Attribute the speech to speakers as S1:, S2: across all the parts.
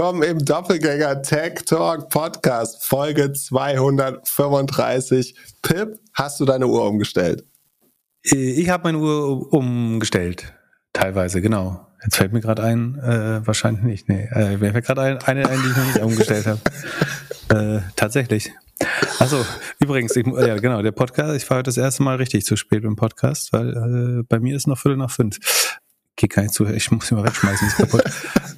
S1: willkommen im Doppelgänger Tech Talk Podcast, Folge 235. Pip, hast du deine Uhr umgestellt?
S2: Ich habe meine Uhr umgestellt. Teilweise, genau. Jetzt fällt mir gerade ein, äh, wahrscheinlich nicht. Nee, äh, mir fällt gerade ein, eine ein, die ich noch nicht umgestellt habe. Äh, tatsächlich. Also übrigens, ich, ja genau, der Podcast, ich war heute das erste Mal richtig zu spät im Podcast, weil äh, bei mir ist noch Viertel nach fünf. Nicht zu, ich muss ihn mal wegschmeißen, ist kaputt.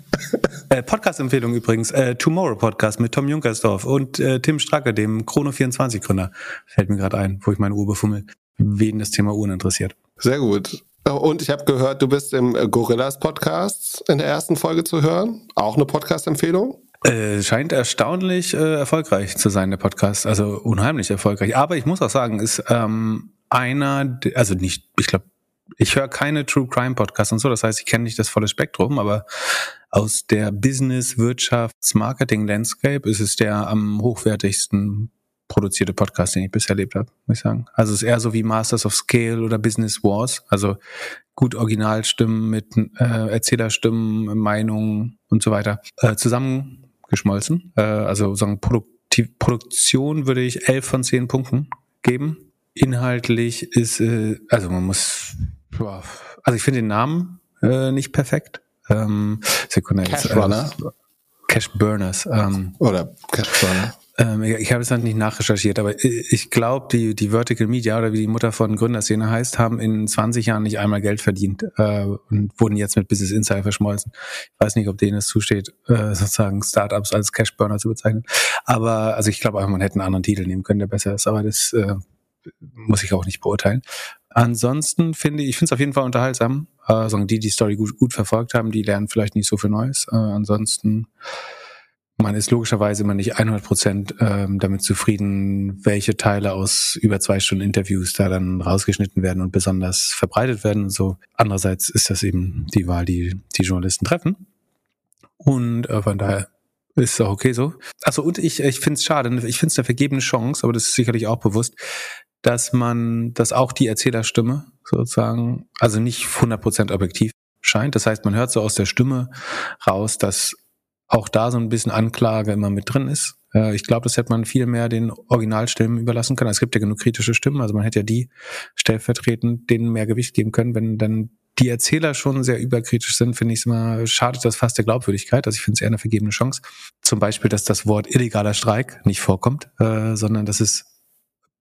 S2: äh, Podcast-Empfehlung übrigens, äh, Tomorrow Podcast mit Tom Junkersdorf und äh, Tim Stracke, dem Chrono24-Gründer. Fällt mir gerade ein, wo ich meine Uhr befummel, wen das Thema Uhren interessiert.
S1: Sehr gut. Und ich habe gehört, du bist im Gorillas Podcast in der ersten Folge zu hören. Auch eine Podcast-Empfehlung?
S2: Äh, scheint erstaunlich äh, erfolgreich zu sein, der Podcast. Also unheimlich erfolgreich. Aber ich muss auch sagen, ist ähm, einer, also nicht, ich glaube, ich höre keine True Crime Podcasts und so. Das heißt, ich kenne nicht das volle Spektrum, aber aus der Business, Wirtschafts, Marketing Landscape ist es der am hochwertigsten produzierte Podcast, den ich bisher erlebt habe, muss ich sagen. Also es ist eher so wie Masters of Scale oder Business Wars, also gut Originalstimmen mit äh, Erzählerstimmen, Meinungen und so weiter äh, zusammengeschmolzen. Äh, also sagen Produktiv Produktion würde ich elf von zehn Punkten geben. Inhaltlich ist, äh, also man muss, also ich finde den Namen äh, nicht perfekt. Ähm, Sekunde,
S1: Cash Runner. Äh,
S2: Cash Burners. Ähm,
S1: Oder Cash Burner.
S2: Ähm, ich habe es halt nicht nachrecherchiert, aber ich glaube, die, die Vertical Media oder wie die Mutter von Gründerszene heißt, haben in 20 Jahren nicht einmal Geld verdient äh, und wurden jetzt mit Business Insider verschmolzen. Ich weiß nicht, ob denen es zusteht, äh, sozusagen Startups als Cashburner zu bezeichnen. Aber also ich glaube einfach, man hätte einen anderen Titel nehmen können, der besser ist, aber das äh, muss ich auch nicht beurteilen. Ansonsten finde ich, ich finde es auf jeden Fall unterhaltsam. Äh, sagen die, die Story gut, gut verfolgt haben, die lernen vielleicht nicht so viel Neues. Äh, ansonsten man ist logischerweise immer nicht 100 Prozent ähm, damit zufrieden, welche Teile aus über zwei Stunden Interviews da dann rausgeschnitten werden und besonders verbreitet werden und so. Andererseits ist das eben die Wahl, die die Journalisten treffen. Und äh, von daher ist auch okay so. Also und ich, ich finde es schade, ich finde es eine vergebene Chance, aber das ist sicherlich auch bewusst, dass man, dass auch die Erzählerstimme sozusagen, also nicht 100% objektiv scheint. Das heißt, man hört so aus der Stimme raus, dass auch da so ein bisschen Anklage immer mit drin ist. Äh, ich glaube, das hätte man viel mehr den Originalstimmen überlassen können. Es gibt ja genug kritische Stimmen, also man hätte ja die stellvertretend denen mehr Gewicht geben können. Wenn dann die Erzähler schon sehr überkritisch sind, finde ich es immer, schadet das fast der Glaubwürdigkeit. Also ich finde es eher eine vergebene Chance. Zum Beispiel, dass das Wort illegaler Streik nicht vorkommt, äh, sondern dass es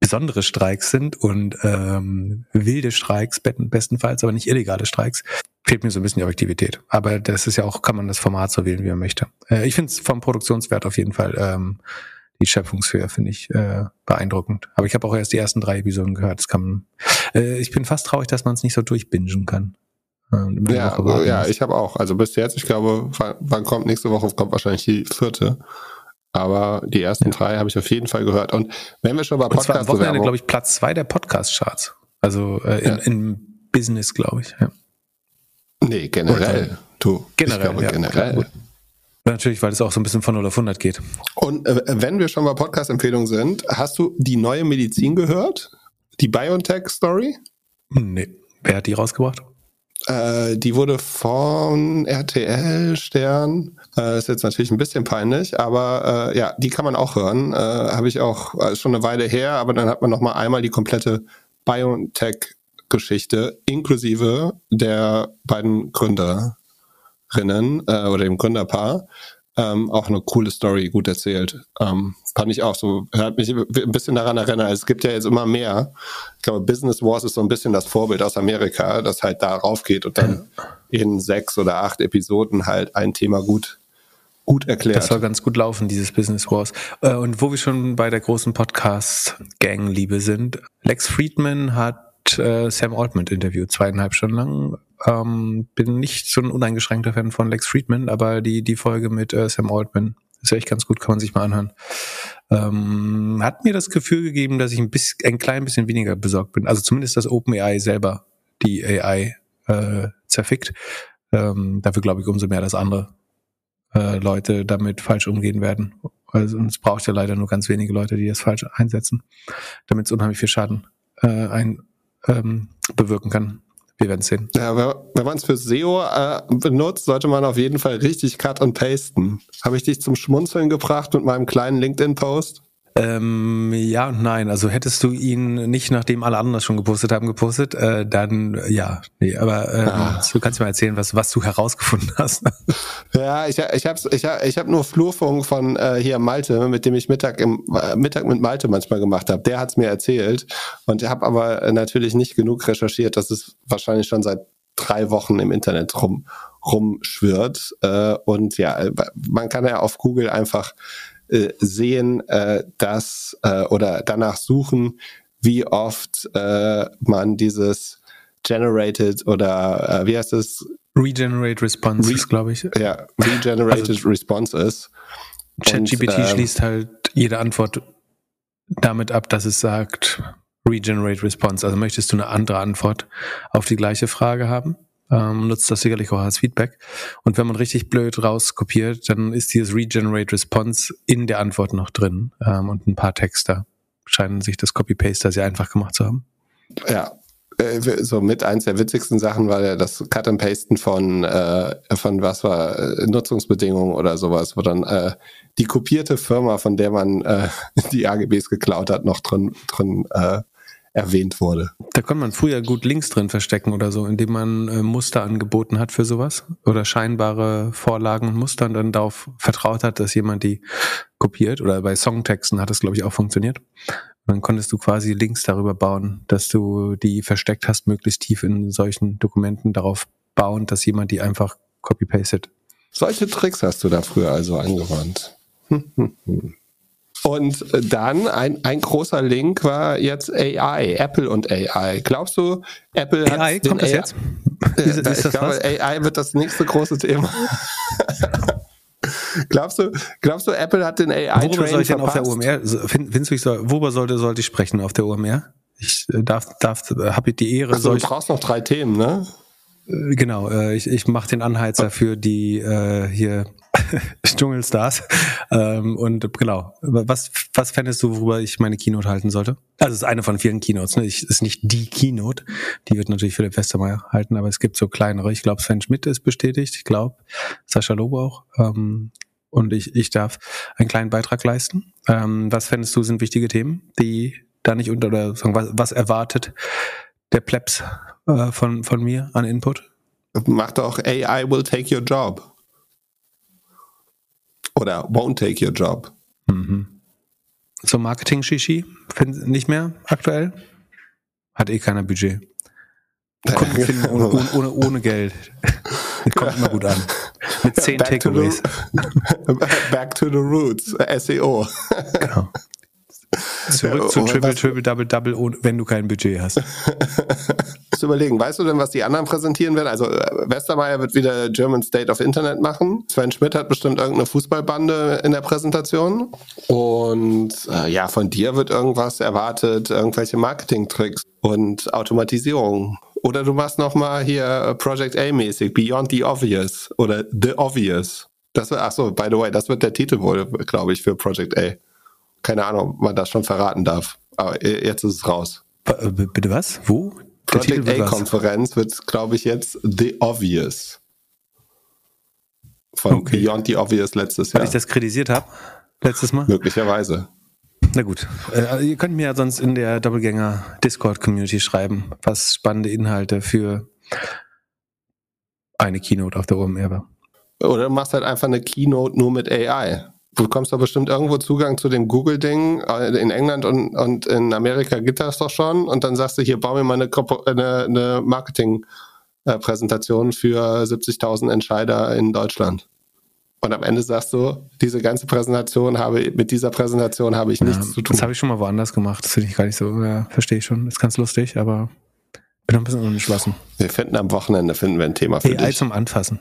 S2: besondere Streiks sind und ähm, wilde Streiks bestenfalls, aber nicht illegale Streiks, fehlt mir so ein bisschen die Objektivität. Aber das ist ja auch, kann man das Format so wählen, wie man möchte. Äh, ich finde es vom Produktionswert auf jeden Fall ähm, die Schöpfungshöhe finde ich äh, beeindruckend. Aber ich habe auch erst die ersten drei Episoden gehört. Das kann, äh, ich bin fast traurig, dass man es nicht so durchbingen kann.
S1: Äh, ja, ja, ich habe auch. Also bis jetzt, ich glaube, wann kommt nächste Woche kommt wahrscheinlich die vierte. Aber die ersten ja. drei habe ich auf jeden Fall gehört. Und wenn wir schon bei
S2: Podcast Und zwar am Wochenende, glaube ich, Platz zwei der Podcast-Charts. Also äh, in, ja. in Business, glaube ich. Ja.
S1: Nee, generell. Du,
S2: generell, ich glaube, ja, generell. Klar, Natürlich, weil es auch so ein bisschen von 0 auf 100 geht.
S1: Und äh, wenn wir schon bei Podcast-Empfehlungen sind, hast du die neue Medizin gehört? Die BioNTech-Story?
S2: Nee. Wer hat die rausgebracht?
S1: Äh, die wurde von RTL Stern. Äh, ist jetzt natürlich ein bisschen peinlich, aber äh, ja, die kann man auch hören. Äh, Habe ich auch äh, schon eine Weile her, aber dann hat man noch mal einmal die komplette BioNTech-Geschichte inklusive der beiden Gründerinnen äh, oder dem Gründerpaar. Ähm, auch eine coole Story, gut erzählt. Ähm, fand ich auch so, hat mich ein bisschen daran erinnert, es gibt ja jetzt immer mehr. Ich glaube, Business Wars ist so ein bisschen das Vorbild aus Amerika, das halt darauf geht und dann in sechs oder acht Episoden halt ein Thema gut gut erklärt.
S2: Das soll ganz gut laufen, dieses Business Wars. Äh, und wo wir schon bei der großen Podcast-Gang-Liebe sind, Lex Friedman hat äh, Sam Altman interviewt, zweieinhalb Stunden lang. Ähm, bin nicht so ein uneingeschränkter Fan von Lex Friedman, aber die, die Folge mit äh, Sam Altman ist echt ganz gut, kann man sich mal anhören. Ähm, hat mir das Gefühl gegeben, dass ich ein bisschen, ein klein bisschen weniger besorgt bin. Also zumindest, dass OpenAI selber die AI äh, zerfickt. Ähm, dafür glaube ich umso mehr, dass andere äh, Leute damit falsch umgehen werden. Also es braucht ja leider nur ganz wenige Leute, die das falsch einsetzen, damit es unheimlich viel Schaden äh, ein, ähm, bewirken kann Wir werden sehen.
S1: Ja, wenn man es für SEO äh, benutzt, sollte man auf jeden Fall richtig cut und pasten. Habe ich dich zum Schmunzeln gebracht mit meinem kleinen LinkedIn-Post?
S2: Ähm, ja und nein. Also hättest du ihn nicht, nachdem alle anderen das schon gepostet haben, gepostet, äh, dann ja. Nee, aber ähm, ah. du kannst mir erzählen, was, was du herausgefunden hast.
S1: ja, ich, ich habe ich hab, ich hab nur Flurfunk von äh, hier Malte, mit dem ich Mittag im äh, Mittag mit Malte manchmal gemacht habe. Der hat's mir erzählt und ich habe aber natürlich nicht genug recherchiert, dass es wahrscheinlich schon seit drei Wochen im Internet rum rumschwirrt. Äh, und ja, äh, man kann ja auf Google einfach äh, sehen, äh, dass äh, oder danach suchen, wie oft äh, man dieses generated oder äh, wie heißt es?
S2: Regenerate Responses, Re glaube ich.
S1: Ja, regenerated also, responses.
S2: ChatGPT ähm, schließt halt jede Antwort damit ab, dass es sagt Regenerate Response. Also möchtest du eine andere Antwort auf die gleiche Frage haben? Ähm, nutzt das sicherlich auch als Feedback. Und wenn man richtig blöd rauskopiert, dann ist dieses Regenerate Response in der Antwort noch drin ähm, und ein paar Texte scheinen sich das Copy-Paste sehr einfach gemacht zu haben.
S1: Ja, äh, so mit eins der witzigsten Sachen war ja das Cut and Pasten von äh, von was war äh, Nutzungsbedingungen oder sowas, wo dann äh, die kopierte Firma, von der man äh, die AGBs geklaut hat, noch drin drin äh, erwähnt wurde.
S2: Da konnte man früher gut Links drin verstecken oder so, indem man äh, Muster angeboten hat für sowas oder scheinbare Vorlagen und Muster und dann darauf vertraut hat, dass jemand die kopiert oder bei Songtexten hat das glaube ich auch funktioniert. Und dann konntest du quasi Links darüber bauen, dass du die versteckt hast, möglichst tief in solchen Dokumenten darauf bauen, dass jemand die einfach copy-pastet.
S1: Solche Tricks hast du da früher also angewandt. Hm, hm, hm. Und dann ein, ein großer Link war jetzt AI, Apple und AI. Glaubst du, Apple hat
S2: AI, kommt das AI, jetzt?
S1: Ist, ist ich das glaube, was? AI wird das nächste große Thema. glaubst du, glaubst du, Apple hat den AI Worüber soll ich denn
S2: auf der OMR? Findest du, ich soll, worüber sollte, sollte ich sprechen auf der OMR? Ich äh, darf, darf, habe ich die Ehre.
S1: Also, du brauchst noch drei Themen, ne?
S2: Äh, genau, äh, ich, ich mache den Anheizer für die äh, hier Dschungelstars. Ähm, und genau, was, was fändest du, worüber ich meine Keynote halten sollte? Also es ist eine von vielen Keynotes, ne? Ich, ist nicht die Keynote. Die wird natürlich Philipp Westermeier halten, aber es gibt so kleinere. Ich glaube, Sven Schmidt ist bestätigt. Ich glaube, Sascha Lobo auch. Ähm, und ich, ich darf einen kleinen Beitrag leisten. Ähm, was fändest du, sind wichtige Themen, die da nicht unter, oder sagen, was, was erwartet der Plebs äh, von, von mir an Input?
S1: Macht doch AI will take your job. Oder won't take your job.
S2: Mhm. So Marketing-Shishi? Nicht mehr aktuell? Hat eh keiner Budget. Kunden finden ohne, ohne, ohne, ohne Geld. Kommt immer gut an. Mit zehn Takeaways.
S1: Back to the roots, SEO. Genau.
S2: Zurück zu Triple, Triple, Double, Double, wenn du kein Budget hast.
S1: zu überlegen, weißt du denn, was die anderen präsentieren werden? Also äh, Westermeier wird wieder German State of Internet machen. Sven Schmidt hat bestimmt irgendeine Fußballbande in der Präsentation. Und äh, ja, von dir wird irgendwas erwartet, irgendwelche Marketing-Tricks und Automatisierung. Oder du machst nochmal hier äh, Project A-mäßig, Beyond the Obvious oder The Obvious. Das wird, ach so, by the way, das wird der Titel wohl, glaube ich, für Project A. Keine Ahnung, ob man das schon verraten darf. Aber jetzt ist es raus.
S2: Äh, bitte was? Wo?
S1: Project A-Konferenz wird, glaube ich, jetzt The Obvious. Von okay. Beyond the Obvious letztes
S2: Jahr. Weil ich das kritisiert habe, letztes Mal?
S1: Möglicherweise.
S2: Na gut. Äh, ihr könnt mir ja sonst in der Doppelgänger Discord-Community schreiben, was spannende Inhalte für eine Keynote auf der OMR war.
S1: Oder du machst halt einfach eine Keynote nur mit AI du bekommst doch bestimmt irgendwo Zugang zu dem Google-Ding. Äh, in England und, und in Amerika gibt das doch schon. Und dann sagst du, hier, bau mir mal eine, eine, eine Marketing-Präsentation für 70.000 Entscheider in Deutschland. Und am Ende sagst du, diese ganze Präsentation habe, mit dieser Präsentation habe ich ja, nichts zu tun.
S2: Das habe ich schon mal woanders gemacht. Das finde ich gar nicht so, ja, verstehe ich schon. ist ganz lustig, aber bin noch ein bisschen unentschlossen.
S1: Wir finden am Wochenende, finden wir ein Thema für
S2: AI
S1: dich.
S2: zum Anfassen.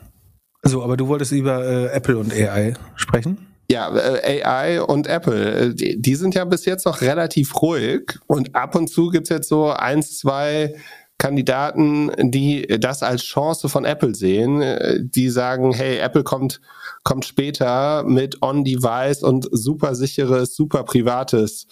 S2: So, aber du wolltest über äh, Apple und AI sprechen?
S1: Ja, äh, AI und Apple, äh, die, die sind ja bis jetzt noch relativ ruhig und ab und zu gibt's jetzt so eins, zwei Kandidaten, die das als Chance von Apple sehen, äh, die sagen, hey, Apple kommt, kommt später mit On-Device und super sicheres, super privates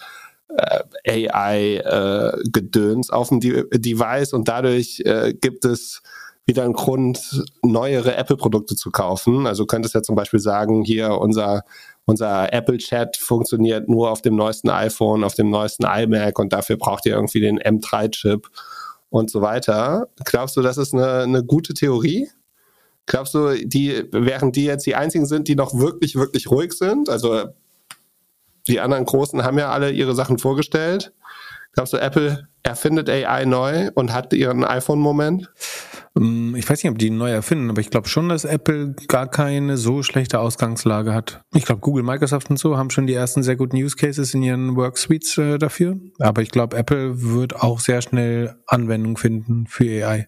S1: äh, AI-Gedöns äh, auf dem De Device und dadurch äh, gibt es wieder einen Grund, neuere Apple-Produkte zu kaufen. Also könntest ja zum Beispiel sagen, hier unser, unser Apple Chat funktioniert nur auf dem neuesten iPhone, auf dem neuesten iMac und dafür braucht ihr irgendwie den M3-Chip und so weiter. Glaubst du, das ist eine, eine gute Theorie? Glaubst du, die, während die jetzt die einzigen sind, die noch wirklich, wirklich ruhig sind? Also die anderen Großen haben ja alle ihre Sachen vorgestellt. Glaubst du, Apple erfindet AI neu und hat ihren iPhone-Moment?
S2: Mm, ich weiß nicht, ob die neu erfinden, aber ich glaube schon, dass Apple gar keine so schlechte Ausgangslage hat. Ich glaube, Google, Microsoft und so haben schon die ersten sehr guten Use Cases in ihren Worksuites äh, dafür. Aber ich glaube, Apple wird auch sehr schnell Anwendung finden für AI.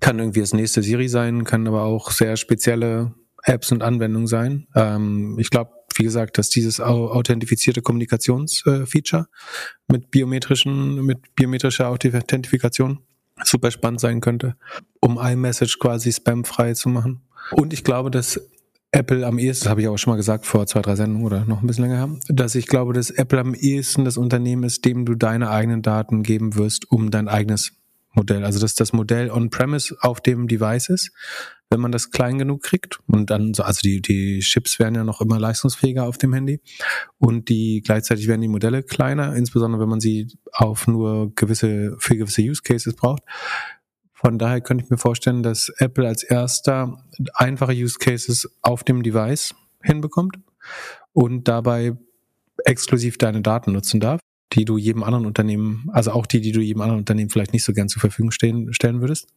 S2: Kann irgendwie das nächste Siri sein, kann aber auch sehr spezielle Apps und Anwendungen sein. Ähm, ich glaube, wie gesagt, dass dieses authentifizierte Kommunikationsfeature äh, mit biometrischen, mit biometrischer Authentifikation super spannend sein könnte, um iMessage quasi spamfrei zu machen. Und ich glaube, dass Apple am ehesten, das habe ich auch schon mal gesagt vor zwei, drei Sendungen oder noch ein bisschen länger her, dass ich glaube, dass Apple am ehesten das Unternehmen ist, dem du deine eigenen Daten geben wirst, um dein eigenes Modell. Also dass das Modell on-premise auf dem Device ist, wenn man das klein genug kriegt. Und dann, also die, die Chips werden ja noch immer leistungsfähiger auf dem Handy. Und die gleichzeitig werden die Modelle kleiner, insbesondere wenn man sie auf nur gewisse, für gewisse Use Cases braucht. Von daher könnte ich mir vorstellen, dass Apple als erster einfache Use Cases auf dem Device hinbekommt und dabei exklusiv deine Daten nutzen darf die du jedem anderen Unternehmen, also auch die, die du jedem anderen Unternehmen vielleicht nicht so gern zur Verfügung stehen, stellen würdest.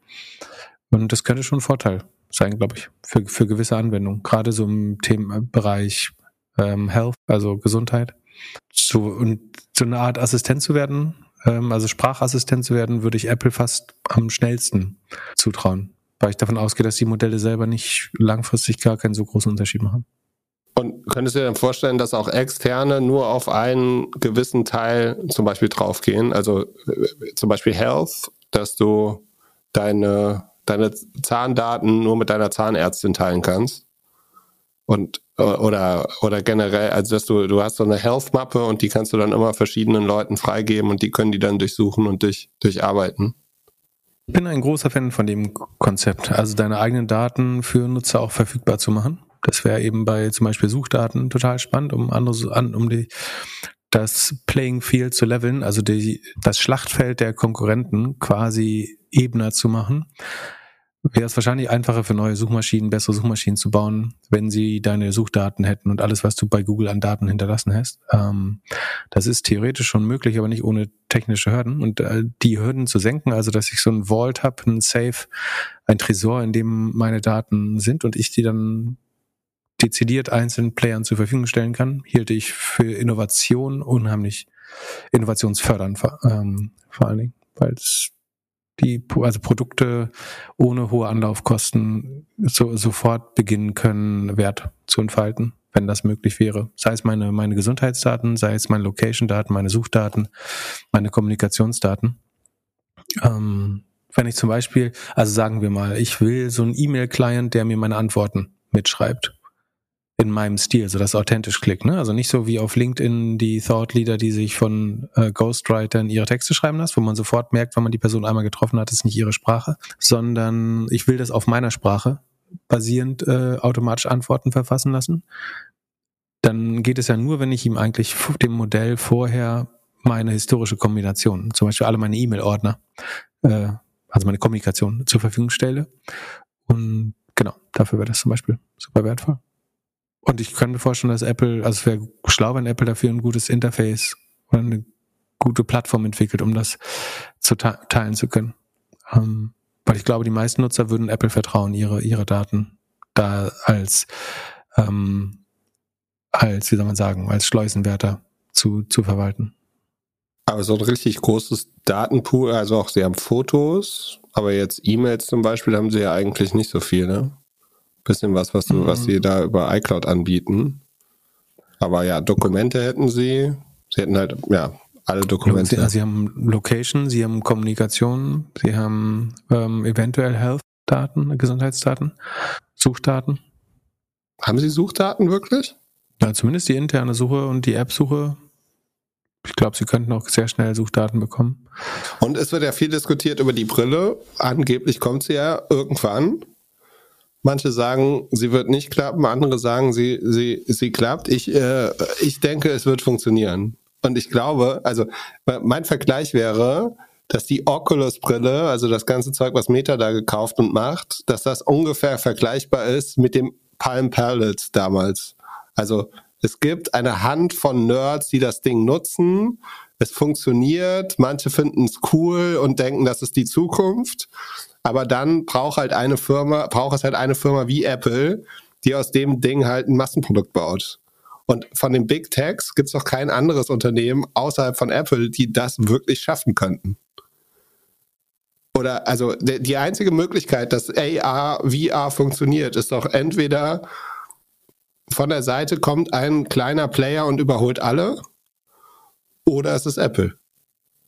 S2: Und das könnte schon ein Vorteil sein, glaube ich, für, für gewisse Anwendungen. Gerade so im Themenbereich ähm, Health, also Gesundheit. So, und so eine Art Assistent zu werden, ähm, also Sprachassistent zu werden, würde ich Apple fast am schnellsten zutrauen. Weil ich davon ausgehe, dass die Modelle selber nicht langfristig gar keinen so großen Unterschied machen.
S1: Und könntest du dir dann vorstellen, dass auch Externe nur auf einen gewissen Teil zum Beispiel draufgehen? Also äh, zum Beispiel Health, dass du deine, deine Zahndaten nur mit deiner Zahnärztin teilen kannst? Und äh, oder oder generell, also dass du du hast so eine Health-Mappe und die kannst du dann immer verschiedenen Leuten freigeben und die können die dann durchsuchen und durch, durcharbeiten.
S2: Ich bin ein großer Fan von dem Konzept, also deine eigenen Daten für Nutzer auch verfügbar zu machen. Das wäre eben bei zum Beispiel Suchdaten total spannend, um andere, um die, das Playing Field zu leveln, also die, das Schlachtfeld der Konkurrenten quasi ebener zu machen. Wäre es wahrscheinlich einfacher für neue Suchmaschinen, bessere Suchmaschinen zu bauen, wenn sie deine Suchdaten hätten und alles, was du bei Google an Daten hinterlassen hast. Ähm, das ist theoretisch schon möglich, aber nicht ohne technische Hürden. Und äh, die Hürden zu senken, also dass ich so ein Vault habe, ein Safe, ein Tresor, in dem meine Daten sind und ich die dann dezidiert einzelnen Playern zur Verfügung stellen kann, hielt ich für Innovation unheimlich innovationsfördernd ähm, vor allen Dingen, weil es die also Produkte ohne hohe Anlaufkosten so, sofort beginnen können, Wert zu entfalten, wenn das möglich wäre. Sei es meine, meine Gesundheitsdaten, sei es meine Location-Daten, meine Suchdaten, meine Kommunikationsdaten. Ähm, wenn ich zum Beispiel, also sagen wir mal, ich will so einen E-Mail-Client, der mir meine Antworten mitschreibt in meinem Stil, so das authentisch klickt. Ne? Also nicht so wie auf LinkedIn die Thought Leader, die sich von äh, Ghostwritern ihre Texte schreiben lassen, wo man sofort merkt, wenn man die Person einmal getroffen hat, ist nicht ihre Sprache, sondern ich will das auf meiner Sprache basierend äh, automatisch Antworten verfassen lassen. Dann geht es ja nur, wenn ich ihm eigentlich dem Modell vorher meine historische Kombination, zum Beispiel alle meine E-Mail-Ordner, äh, also meine Kommunikation zur Verfügung stelle. Und genau, dafür wäre das zum Beispiel super wertvoll. Und ich kann mir vorstellen, dass Apple, also es wäre schlau, wenn Apple dafür ein gutes Interface oder eine gute Plattform entwickelt, um das zu teilen zu können. Ähm, weil ich glaube, die meisten Nutzer würden Apple vertrauen, ihre, ihre Daten da als, ähm, als, wie soll man sagen, als Schleusenwärter zu, zu verwalten.
S1: Aber so ein richtig großes Datenpool, also auch sie haben Fotos, aber jetzt E-Mails zum Beispiel haben sie ja eigentlich nicht so viel, ne? Bisschen was, was, du, mhm. was sie da über iCloud anbieten. Aber ja, Dokumente hätten sie. Sie hätten halt, ja, alle Dokumente.
S2: Sie, sie haben Location, sie haben Kommunikation, sie haben ähm, eventuell Health-Daten, Gesundheitsdaten, Suchdaten.
S1: Haben sie Suchdaten wirklich?
S2: Ja, zumindest die interne Suche und die App-Suche Ich glaube, sie könnten auch sehr schnell Suchdaten bekommen.
S1: Und es wird ja viel diskutiert über die Brille. Angeblich kommt sie ja irgendwann. Manche sagen, sie wird nicht klappen, andere sagen, sie, sie, sie klappt. Ich, äh, ich denke, es wird funktionieren. Und ich glaube, also mein Vergleich wäre, dass die Oculus-Brille, also das ganze Zeug, was Meta da gekauft und macht, dass das ungefähr vergleichbar ist mit dem Palm Pilot damals. Also es gibt eine Hand von Nerds, die das Ding nutzen. Es funktioniert, manche finden es cool und denken, das ist die Zukunft. Aber dann braucht halt eine Firma, braucht es halt eine Firma wie Apple, die aus dem Ding halt ein Massenprodukt baut. Und von den Big Techs gibt es noch kein anderes Unternehmen außerhalb von Apple, die das wirklich schaffen könnten. Oder also die einzige Möglichkeit, dass AR, VR funktioniert, ist doch entweder von der Seite kommt ein kleiner Player und überholt alle oder es ist Apple.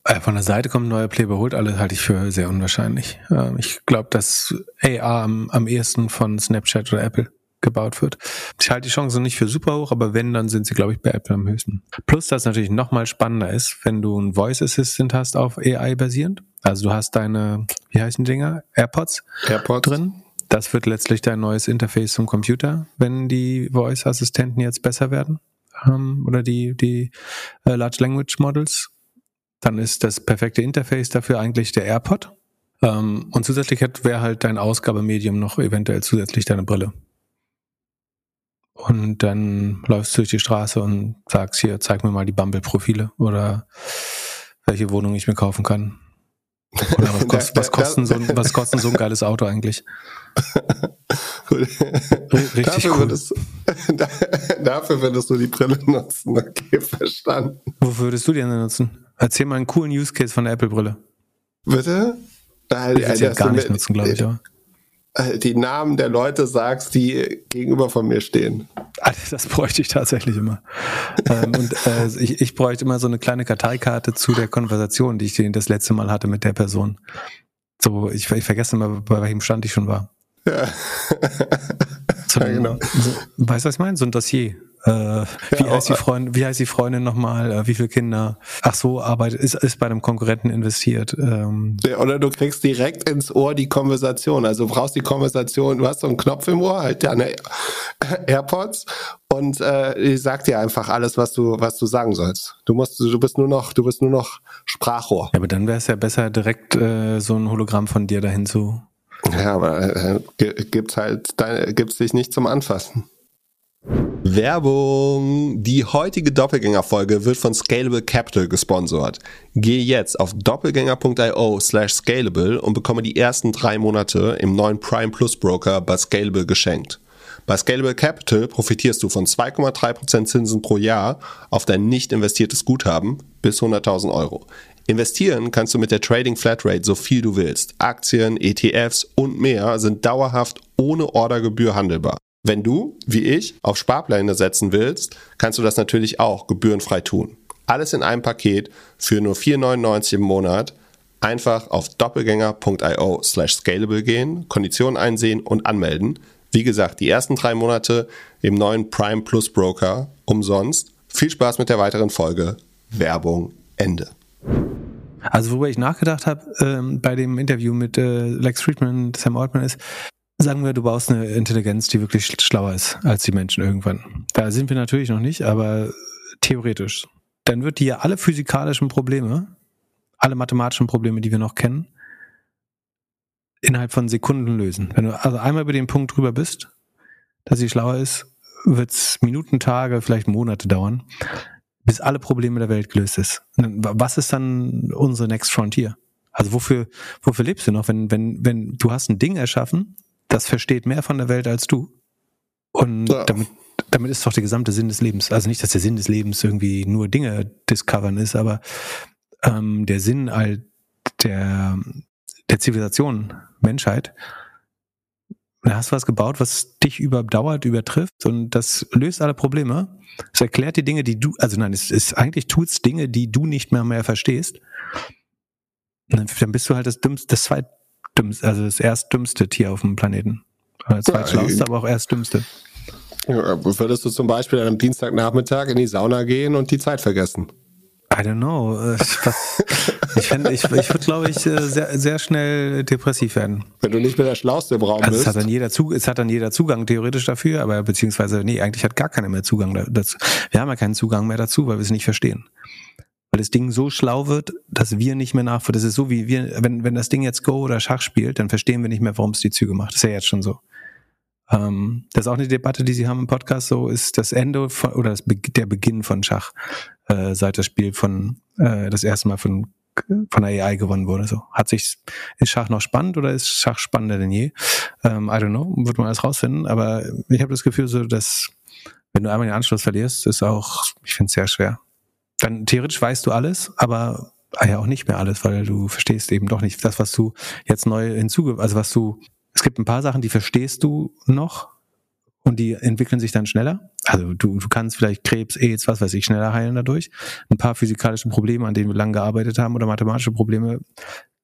S2: Äh, von der Seite kommt ein neuer Player, überholt alle, halte ich für sehr unwahrscheinlich. Ähm, ich glaube, dass AR am, am ehesten von Snapchat oder Apple gebaut wird. Ich halte die Chancen nicht für super hoch, aber wenn, dann sind sie, glaube ich, bei Apple am höchsten. Plus, dass es natürlich noch mal spannender ist, wenn du einen Voice Assistant hast auf AI basierend. Also du hast deine, wie heißen die Dinger? AirPods,
S1: AirPods.
S2: drin. Das wird letztlich dein neues Interface zum Computer, wenn die Voice-Assistenten jetzt besser werden ähm, oder die, die äh, Large Language Models. Dann ist das perfekte Interface dafür eigentlich der AirPod. Ähm, und zusätzlich wäre halt dein Ausgabemedium noch eventuell zusätzlich deine Brille. Und dann läufst du durch die Straße und sagst hier, zeig mir mal die Bumble-Profile oder welche Wohnung ich mir kaufen kann. Oder was, kost, was, kosten so, ein, was kostet so ein geiles Auto eigentlich?
S1: Richtig dafür, cool. würdest, dafür würdest du die Brille nutzen. Okay, verstanden.
S2: Wofür würdest du die denn nutzen? Erzähl mal einen coolen Use Case von der Apple-Brille.
S1: Bitte?
S2: Ich würde sie gar nicht nutzen, glaube ich. Aber.
S1: Äh, die Namen der Leute sagst, die gegenüber von mir stehen.
S2: Das bräuchte ich tatsächlich immer. ähm, und äh, ich, ich bräuchte immer so eine kleine Karteikarte zu der Konversation, die ich das letzte Mal hatte mit der Person. So, ich, ich vergesse immer, bei welchem Stand ich schon war. Ja. So, ja, genau. So, weißt du, was ich meine? So ein Dossier. Äh, wie, ja, heißt die Freundin, wie heißt die Freundin nochmal? Äh, wie viele Kinder? Ach so, arbeitet, ist, ist bei einem Konkurrenten investiert. Ähm.
S1: Oder du kriegst direkt ins Ohr die Konversation. Also du brauchst die Konversation, du hast so einen Knopf im Ohr, halt deine AirPods und äh, die sagt dir einfach alles, was du, was du sagen sollst. Du musst, du bist nur noch, du bist nur noch Sprachrohr.
S2: Ja, aber dann wäre es ja besser, direkt äh, so ein Hologramm von dir dahin zu.
S1: Ja, aber äh, gibt's halt, gibt's dich nicht zum Anfassen. Werbung! Die heutige Doppelgänger-Folge wird von Scalable Capital gesponsert. Gehe jetzt auf doppelgänger.io slash scalable und bekomme die ersten drei Monate im neuen Prime Plus Broker bei Scalable geschenkt. Bei Scalable Capital profitierst du von 2,3% Zinsen pro Jahr auf dein nicht investiertes Guthaben bis 100.000 Euro. Investieren kannst du mit der Trading Flatrate so viel du willst. Aktien, ETFs und mehr sind dauerhaft ohne Ordergebühr handelbar. Wenn du, wie ich, auf Sparpläne setzen willst, kannst du das natürlich auch gebührenfrei tun. Alles in einem Paket für nur 4,99 im Monat. Einfach auf doppelgänger.io slash scalable gehen, Konditionen einsehen und anmelden. Wie gesagt, die ersten drei Monate im neuen Prime Plus Broker umsonst. Viel Spaß mit der weiteren Folge. Werbung Ende.
S2: Also worüber ich nachgedacht habe ähm, bei dem Interview mit äh, Lex Friedman Sam Altman ist, Sagen wir, du baust eine Intelligenz, die wirklich schlauer ist als die Menschen irgendwann. Da sind wir natürlich noch nicht, aber theoretisch. Dann wird die ja alle physikalischen Probleme, alle mathematischen Probleme, die wir noch kennen, innerhalb von Sekunden lösen. Wenn du also einmal über den Punkt drüber bist, dass sie schlauer ist, wird es Minuten, Tage, vielleicht Monate dauern, bis alle Probleme der Welt gelöst ist. Was ist dann unsere Next Frontier? Also wofür, wofür lebst du noch, wenn, wenn, wenn du hast ein Ding erschaffen, das versteht mehr von der Welt als du. Und ja. damit, damit ist doch der gesamte Sinn des Lebens. Also nicht, dass der Sinn des Lebens irgendwie nur Dinge discovern ist, aber ähm, der Sinn all der, der Zivilisation, Menschheit, da hast du was gebaut, was dich überdauert, übertrifft und das löst alle Probleme. Es erklärt die Dinge, die du, also nein, es ist eigentlich tut's Dinge, die du nicht mehr mehr verstehst. Dann bist du halt das dümmste, das zweit, dümmste, also das erstdümmste Tier auf dem Planeten. Das zweitschlauste, aber auch erstdümmste.
S1: Ja, würdest du zum Beispiel an einem Dienstagnachmittag in die Sauna gehen und die Zeit vergessen?
S2: I don't know. Äh, was, ich ich, ich würde, glaube ich, äh, sehr, sehr schnell depressiv werden.
S1: Wenn du nicht mehr der Schlauste im Raum
S2: also
S1: bist.
S2: Es hat, dann jeder Zug, es hat dann jeder Zugang theoretisch dafür, aber beziehungsweise, nee, eigentlich hat gar keiner mehr Zugang dazu. Wir haben ja keinen Zugang mehr dazu, weil wir es nicht verstehen. Weil das Ding so schlau wird, dass wir nicht mehr nachvollziehen. Das ist so wie wir, wenn, wenn das Ding jetzt Go oder Schach spielt, dann verstehen wir nicht mehr, warum es die Züge macht. Das ist ja jetzt schon so. Ähm, das ist auch eine Debatte, die Sie haben im Podcast. So ist das Ende von, oder das, der Beginn von Schach, äh, seit das Spiel von äh, das erste Mal von von der AI gewonnen wurde. So hat sich ist Schach noch spannend oder ist Schach spannender denn je? Ähm, I don't know, wird man alles rausfinden. Aber ich habe das Gefühl, so dass wenn du einmal den Anschluss verlierst, ist auch, ich finde es sehr schwer. Dann theoretisch weißt du alles, aber ja auch nicht mehr alles, weil du verstehst eben doch nicht das, was du jetzt neu hinzuge, also was du es gibt ein paar Sachen, die verstehst du noch und die entwickeln sich dann schneller. Also du, du kannst vielleicht Krebs, AIDS, was weiß ich, schneller heilen dadurch. Ein paar physikalische Probleme, an denen wir lange gearbeitet haben oder mathematische Probleme,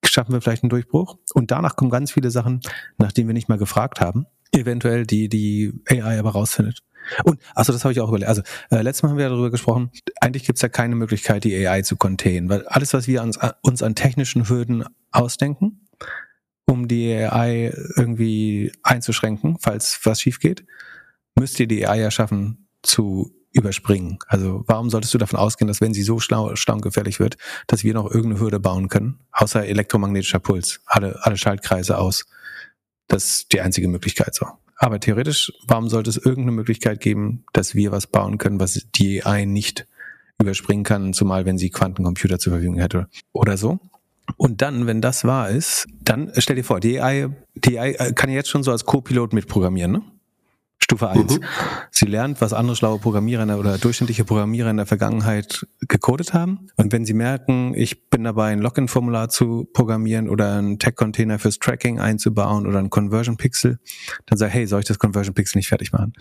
S2: schaffen wir vielleicht einen Durchbruch. Und danach kommen ganz viele Sachen, nach denen wir nicht mal gefragt haben, eventuell die die AI aber rausfindet. Und, also das habe ich auch überlegt. Also äh, letztes Mal haben wir darüber gesprochen, eigentlich gibt es ja keine Möglichkeit, die AI zu containen, weil alles, was wir uns, uns an technischen Hürden ausdenken, um die AI irgendwie einzuschränken, falls was schief geht, müsst ihr die AI ja schaffen zu überspringen. Also warum solltest du davon ausgehen, dass wenn sie so schlau, schlau und gefährlich wird, dass wir noch irgendeine Hürde bauen können, außer elektromagnetischer Puls, alle, alle Schaltkreise aus. Das ist die einzige Möglichkeit so. Aber theoretisch, warum sollte es irgendeine Möglichkeit geben, dass wir was bauen können, was die AI nicht überspringen kann, zumal wenn sie Quantencomputer zur Verfügung hätte oder so? Und dann, wenn das wahr ist, dann stell dir vor, die AI, die AI äh, kann jetzt schon so als Co-Pilot mitprogrammieren, ne? Stufe 1. Mhm. Sie lernt, was andere schlaue Programmierer oder durchschnittliche Programmierer in der Vergangenheit gecodet haben. Und wenn sie merken, ich bin dabei, ein Login-Formular zu programmieren oder einen Tag-Container fürs Tracking einzubauen oder ein Conversion-Pixel, dann sage hey, soll ich das Conversion-Pixel nicht fertig machen?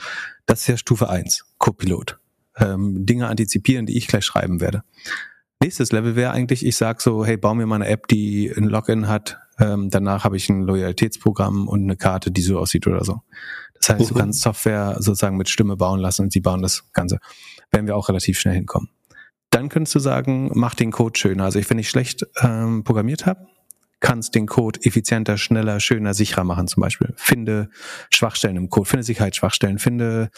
S2: Das ist ja Stufe 1, Co-Pilot. Ähm, Dinge antizipieren, die ich gleich schreiben werde. Nächstes Level wäre eigentlich, ich sag so, hey, bau mir mal eine App, die ein Login hat. Ähm, danach habe ich ein Loyalitätsprogramm und eine Karte, die so aussieht oder so. Das heißt, du mhm. kannst Software sozusagen mit Stimme bauen lassen und sie bauen das Ganze. Werden wir auch relativ schnell hinkommen. Dann könntest du sagen, mach den Code schöner. Also ich, wenn ich schlecht ähm, programmiert habe, kannst den Code effizienter, schneller, schöner, sicherer machen zum Beispiel. Finde Schwachstellen im Code, finde Sicherheitsschwachstellen, finde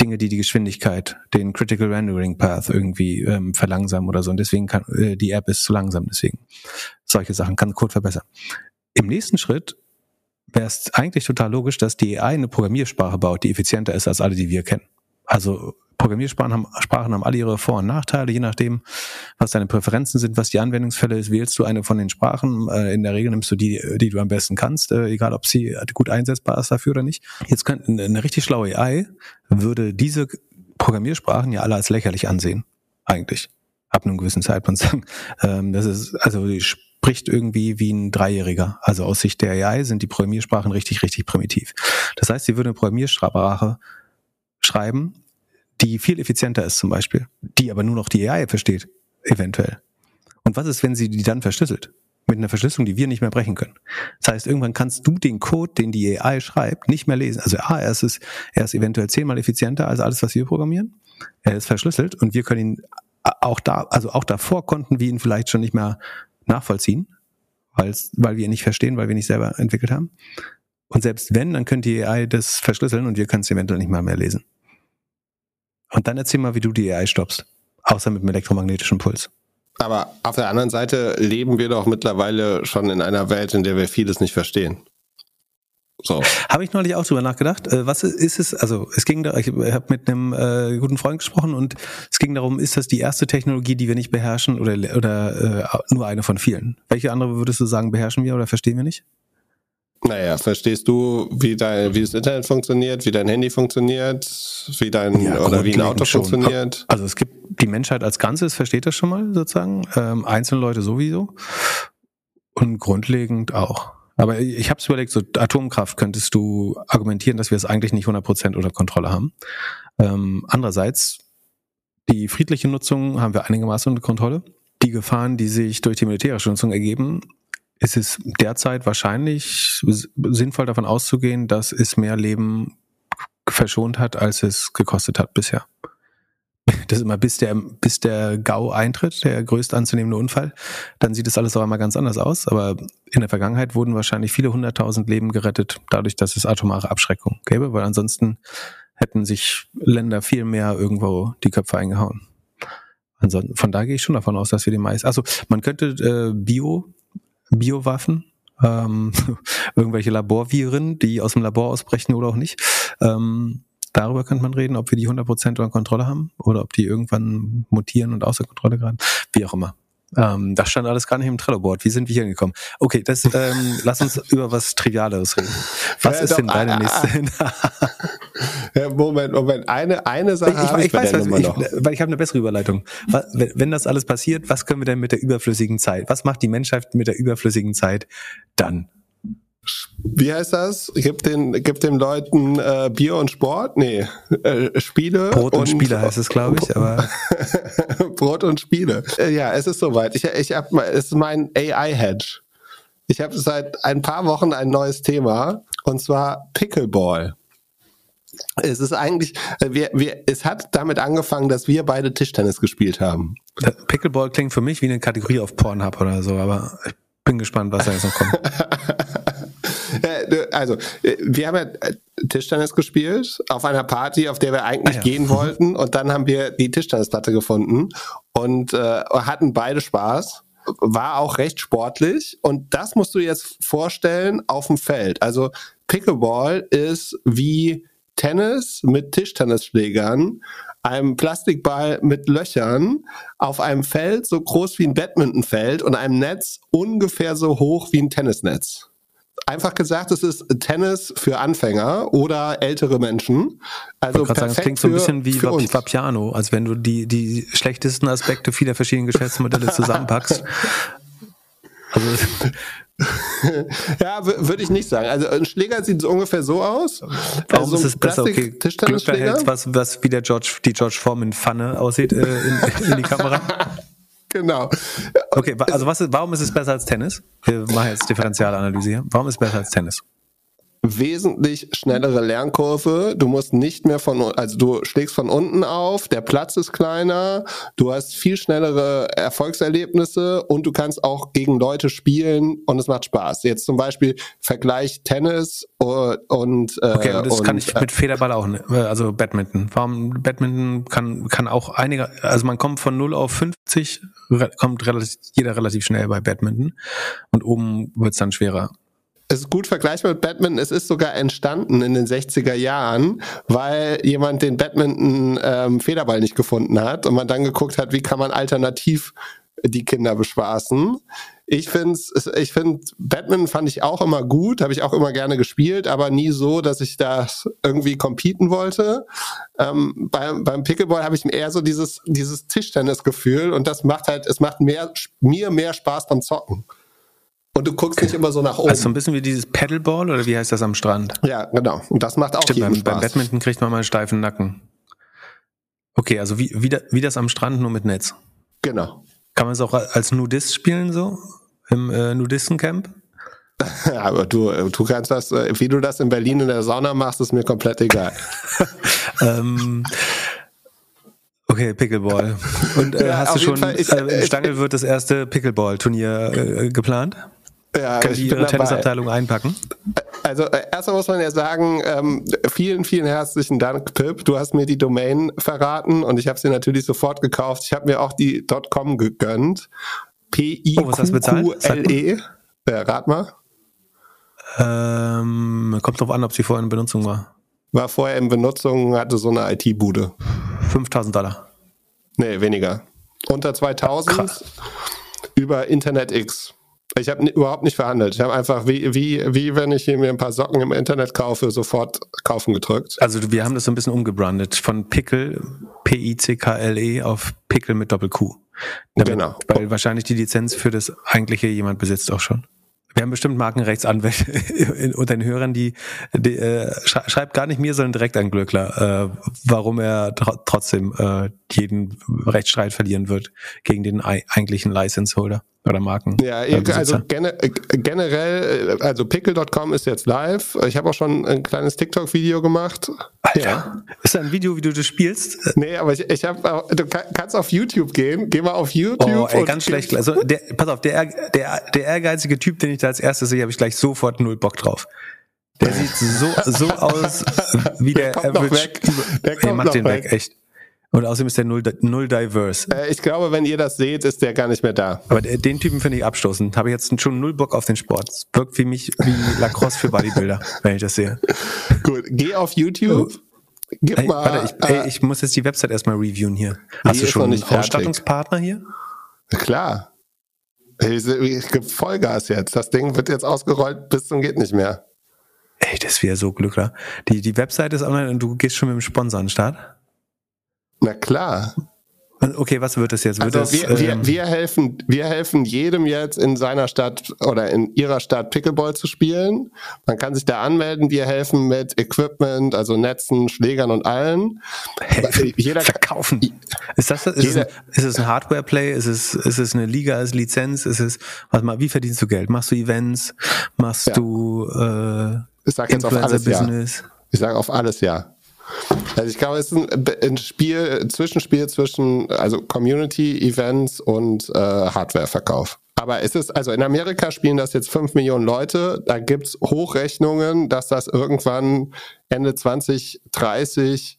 S2: Dinge, die die Geschwindigkeit, den Critical Rendering Path irgendwie ähm, verlangsamen oder so. Und deswegen kann äh, die App ist zu langsam. Deswegen solche Sachen kann Code verbessern. Im nächsten Schritt wäre es eigentlich total logisch, dass die AI eine Programmiersprache baut, die effizienter ist als alle, die wir kennen. Also Programmiersprachen haben, Sprachen haben alle ihre Vor- und Nachteile, je nachdem, was deine Präferenzen sind, was die Anwendungsfälle ist, wählst du eine von den Sprachen. Äh, in der Regel nimmst du die, die du am besten kannst, äh, egal ob sie gut einsetzbar ist dafür oder nicht. Jetzt könnte eine richtig schlaue AI würde diese Programmiersprachen ja alle als lächerlich ansehen, eigentlich. Ab einem gewissen Zeitpunkt sagen. Ähm, das ist, also die spricht irgendwie wie ein Dreijähriger. Also aus Sicht der AI sind die Programmiersprachen richtig, richtig primitiv. Das heißt, sie würde eine Programmiersprache schreiben, die viel effizienter ist zum Beispiel, die aber nur noch die AI versteht, eventuell. Und was ist, wenn sie die dann verschlüsselt? Mit einer Verschlüsselung, die wir nicht mehr brechen können. Das heißt, irgendwann kannst du den Code, den die AI schreibt, nicht mehr lesen. Also A, er ist, er ist eventuell zehnmal effizienter als alles, was wir programmieren. Er ist verschlüsselt und wir können ihn auch da, also auch davor konnten wir ihn vielleicht schon nicht mehr nachvollziehen, weil wir nicht verstehen, weil wir nicht selber entwickelt haben. Und selbst wenn, dann könnte die AI das verschlüsseln und wir können es eventuell nicht mal mehr lesen. Und dann erzähl mal, wie du die AI stoppst. Außer mit dem elektromagnetischen Puls.
S1: Aber auf der anderen Seite leben wir doch mittlerweile schon in einer Welt, in der wir vieles nicht verstehen.
S2: So. Habe ich neulich auch drüber nachgedacht. Äh, was ist es? Also es ging da, ich habe mit einem äh, guten Freund gesprochen und es ging darum, ist das die erste Technologie, die wir nicht beherrschen oder oder äh, nur eine von vielen? Welche andere würdest du sagen, beherrschen wir oder verstehen wir nicht?
S1: Naja, verstehst du, wie dein, wie das Internet funktioniert, wie dein Handy funktioniert, wie dein ja, oder wie ein Auto schon. funktioniert?
S2: Also es gibt die Menschheit als Ganzes versteht das schon mal sozusagen, ähm, einzelne Leute sowieso und grundlegend auch. Aber ich habe es überlegt, so Atomkraft könntest du argumentieren, dass wir es eigentlich nicht 100% unter Kontrolle haben. Ähm, andererseits, die friedliche Nutzung haben wir einigermaßen unter Kontrolle. Die Gefahren, die sich durch die militärische Nutzung ergeben, ist es derzeit wahrscheinlich sinnvoll davon auszugehen, dass es mehr Leben verschont hat, als es gekostet hat bisher. Das ist immer bis der, bis der GAU eintritt, der größte anzunehmende Unfall, dann sieht das alles auch einmal ganz anders aus. Aber in der Vergangenheit wurden wahrscheinlich viele hunderttausend Leben gerettet, dadurch, dass es atomare Abschreckung gäbe, weil ansonsten hätten sich Länder viel mehr irgendwo die Köpfe eingehauen. Ansonsten, von da gehe ich schon davon aus, dass wir die meisten. Also man könnte äh, Bio, Biowaffen, ähm, irgendwelche Laborviren, die aus dem Labor ausbrechen oder auch nicht, ähm, Darüber könnte man reden, ob wir die 100% unter Kontrolle haben oder ob die irgendwann mutieren und außer Kontrolle geraten. Wie auch immer. Ähm, das stand alles gar nicht im Trello-Board. Wie sind wir hier gekommen? Okay, das, ähm, lass uns über was Trivialeres reden. Was ja, ist doch, denn deine ah, nächste?
S1: ja, Moment, Moment. Eine, eine Sache ich,
S2: ich, ich weiß, was, ich, weil ich habe eine bessere Überleitung. Wenn, wenn das alles passiert, was können wir denn mit der überflüssigen Zeit? Was macht die Menschheit mit der überflüssigen Zeit dann?
S1: Wie heißt das? Gibt den, gibt den Leuten äh, Bier und Sport? Nee, äh, Spiele.
S2: Brot und, und Spiele heißt es, glaube ich, aber.
S1: Brot und Spiele. Äh, ja, es ist soweit. Ich, ich hab, es ist mein AI-Hedge. Ich habe seit ein paar Wochen ein neues Thema und zwar Pickleball. Es ist eigentlich, äh, wir, wir, es hat damit angefangen, dass wir beide Tischtennis gespielt haben.
S2: Pickleball klingt für mich wie eine Kategorie auf Pornhub oder so, aber ich bin gespannt, was da jetzt noch kommt.
S1: also, äh, wir haben ja äh, Tischtennis gespielt auf einer Party, auf der wir eigentlich ah, ja. gehen wollten. Und dann haben wir die Tischtennisplatte gefunden und äh, hatten beide Spaß. War auch recht sportlich. Und das musst du jetzt vorstellen auf dem Feld. Also Pickleball ist wie Tennis mit Tischtennisschlägern, einem Plastikball mit Löchern auf einem Feld so groß wie ein Badmintonfeld und einem Netz ungefähr so hoch wie ein Tennisnetz. Einfach gesagt, es ist Tennis für Anfänger oder ältere Menschen.
S2: Also ich sagen, es klingt so ein bisschen wie Vapiano, als wenn du die, die schlechtesten Aspekte vieler verschiedenen Geschäftsmodelle zusammenpackst.
S1: Also, ja, würde ich nicht sagen. Also ein Schläger sieht so ungefähr so aus.
S2: Warum also ist es besser? Okay, Glück was, was wie der George, die George Foreman Pfanne aussieht äh, in, in die Kamera.
S1: genau.
S2: Okay, also was warum ist es besser als Tennis? Wir machen jetzt Differentialanalyse hier. Warum ist es besser als Tennis?
S1: Wesentlich schnellere Lernkurve. Du musst nicht mehr von, also du schlägst von unten auf, der Platz ist kleiner, du hast viel schnellere Erfolgserlebnisse und du kannst auch gegen Leute spielen und es macht Spaß. Jetzt zum Beispiel Vergleich Tennis und
S2: äh, okay, und das und, kann ich mit Federball auch, ne, also Badminton. Warum Badminton kann kann auch einige, also man kommt von 0 auf 50, kommt relativ, jeder relativ schnell bei Badminton und oben wird's dann schwerer
S1: es ist gut vergleichbar mit Badminton. Es ist sogar entstanden in den 60er Jahren, weil jemand den Badminton ähm, nicht gefunden hat und man dann geguckt hat, wie kann man alternativ die Kinder bespaßen. Ich finde, ich finde, Badminton fand ich auch immer gut, habe ich auch immer gerne gespielt, aber nie so, dass ich das irgendwie competen wollte. Ähm, beim, beim Pickleball habe ich eher so dieses, dieses Tischtennis-Gefühl und das macht halt, es macht mehr, mir mehr Spaß beim Zocken. Und du guckst nicht immer so nach oben.
S2: Also ein bisschen wie dieses Paddleball oder wie heißt das am Strand?
S1: Ja, genau. Und das macht auch
S2: Stimmt, beim, Spaß. beim Badminton kriegt man mal einen steifen Nacken. Okay, also wie, wie, wie das am Strand, nur mit Netz.
S1: Genau.
S2: Kann man es auch als Nudist spielen, so? Im äh, Nudistencamp?
S1: Ja, aber du, äh, du kannst das, äh, wie du das in Berlin in der Sauna machst, ist mir komplett egal. ähm,
S2: Okay, Pickleball. Und äh, ja, hast du schon, Fall, ich, äh, in Stangl wird das erste Pickleball-Turnier äh, geplant? Ja, Können die Tennisabteilung einpacken?
S1: Also äh, erstmal muss man ja sagen, ähm, vielen, vielen herzlichen Dank, Pip. Du hast mir die Domain verraten und ich habe sie natürlich sofort gekauft. Ich habe mir auch die .com gegönnt. P-I-Q-Q-L-E. Oh, ja, rat mal.
S2: Ähm, kommt drauf an, ob sie vorher in Benutzung war.
S1: War vorher in Benutzung, hatte so eine IT-Bude.
S2: 5000 Dollar.
S1: Nee, weniger. Unter 2000 Krass. über Internet X. Ich habe überhaupt nicht verhandelt. Ich habe einfach, wie, wie, wie wenn ich mir ein paar Socken im Internet kaufe, sofort kaufen gedrückt.
S2: Also wir haben das so ein bisschen umgebrandet von Pickle, P-I-C-K-L-E auf Pickle mit Doppel-Q. genau. Weil wahrscheinlich die Lizenz für das eigentliche jemand besitzt auch schon. Wir haben bestimmt Markenrechtsanwälte unter den Hörern, die, die äh, schreibt gar nicht mir, sondern direkt an Glöckler, äh, warum er tr trotzdem äh, jeden Rechtsstreit verlieren wird gegen den eigentlichen License-Holder oder Marken.
S1: Ja, also generell, also pickle.com ist jetzt live. Ich habe auch schon ein kleines TikTok-Video gemacht.
S2: Alter, ja. ist da ein Video, wie du das spielst?
S1: Nee, aber ich, ich habe, du kannst auf YouTube gehen. Geh mal auf YouTube. Oh,
S2: ey, ganz schlecht. Also, der, pass auf, der, der, der ehrgeizige Typ, den ich da als erstes sehe, habe ich gleich sofort null Bock drauf. Der sieht so, so aus wie der,
S1: der kommt Average. Noch weg. Der kommt Ey,
S2: mach den weg, weg echt. Und außerdem ist der null, null diverse.
S1: Äh, ich glaube, wenn ihr das seht, ist der gar nicht mehr da.
S2: Aber den Typen finde ich abstoßend. Habe jetzt schon null Bock auf den Sport. Es wirkt wie mich wie Lacrosse für Bodybuilder, wenn ich das sehe.
S1: Gut, geh auf YouTube.
S2: Gib ey, mal, warte, ich, ey, ich muss jetzt die Website erstmal reviewen hier. Hast du schon einen Ausstattungspartner hier?
S1: Klar. Ich, ich gebe Vollgas jetzt. Das Ding wird jetzt ausgerollt bis zum geht nicht mehr.
S2: Ey, das wäre so glücklich. Die, die Website ist online und du gehst schon mit dem Sponsor an den Start?
S1: Na klar.
S2: Okay, was wird es jetzt? Wird
S1: also wir,
S2: es,
S1: ähm, wir, wir, helfen, wir helfen jedem jetzt in seiner Stadt oder in ihrer Stadt Pickleball zu spielen. Man kann sich da anmelden. Wir helfen mit Equipment, also Netzen, Schlägern und allen.
S2: Jeder verkaufen. Ist das, ist, jeder, es, ist es ein Hardware-Play? Ist es, ist es eine Liga, ist Lizenz? Ist es, warte mal, wie verdienst du Geld? Machst du Events? Machst ja. du, äh,
S1: ich sag jetzt auf alles Business? Ja. Ich sage auf alles ja. Also ich glaube, es ist ein, ein Spiel, ein Zwischenspiel zwischen also Community, Events und äh, Hardwareverkauf. Aber es ist, also in Amerika spielen das jetzt fünf Millionen Leute. Da gibt's Hochrechnungen, dass das irgendwann Ende 2030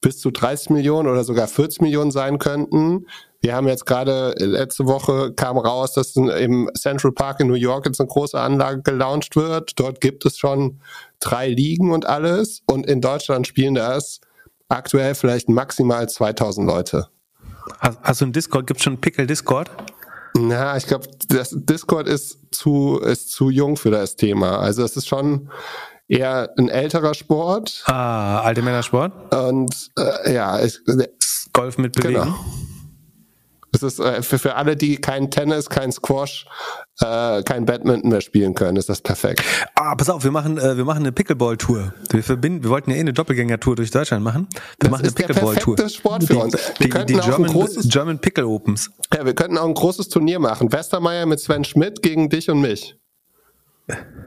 S1: bis zu 30 Millionen oder sogar 40 Millionen sein könnten. Wir haben jetzt gerade, letzte Woche kam raus, dass im Central Park in New York jetzt eine große Anlage gelauncht wird. Dort gibt es schon drei Ligen und alles. Und in Deutschland spielen das aktuell vielleicht maximal 2000 Leute.
S2: Hast, hast du einen Discord? Gibt es schon Pickle Discord?
S1: Na, ich glaube, das Discord ist zu, ist zu jung für das Thema. Also es ist schon eher ein älterer Sport.
S2: Ah, alte Männersport?
S1: Und äh, ja, ich,
S2: Golf mit Bewegen. Genau.
S1: Es ist äh, für, für alle, die kein Tennis, kein Squash, äh, kein Badminton mehr spielen können, ist das perfekt.
S2: Ah, pass auf, wir machen, äh, wir machen eine Pickleball-Tour. Wir verbinden, wir wollten ja eh eine Doppelgänger-Tour durch Deutschland machen. Wir
S1: das machen eine Pickleball-Tour. Das ist Sport für uns.
S2: Wir die, die, die German, großes, German Pickle Opens.
S1: Ja, wir könnten auch ein großes Turnier machen. Westermeier mit Sven Schmidt gegen dich und mich.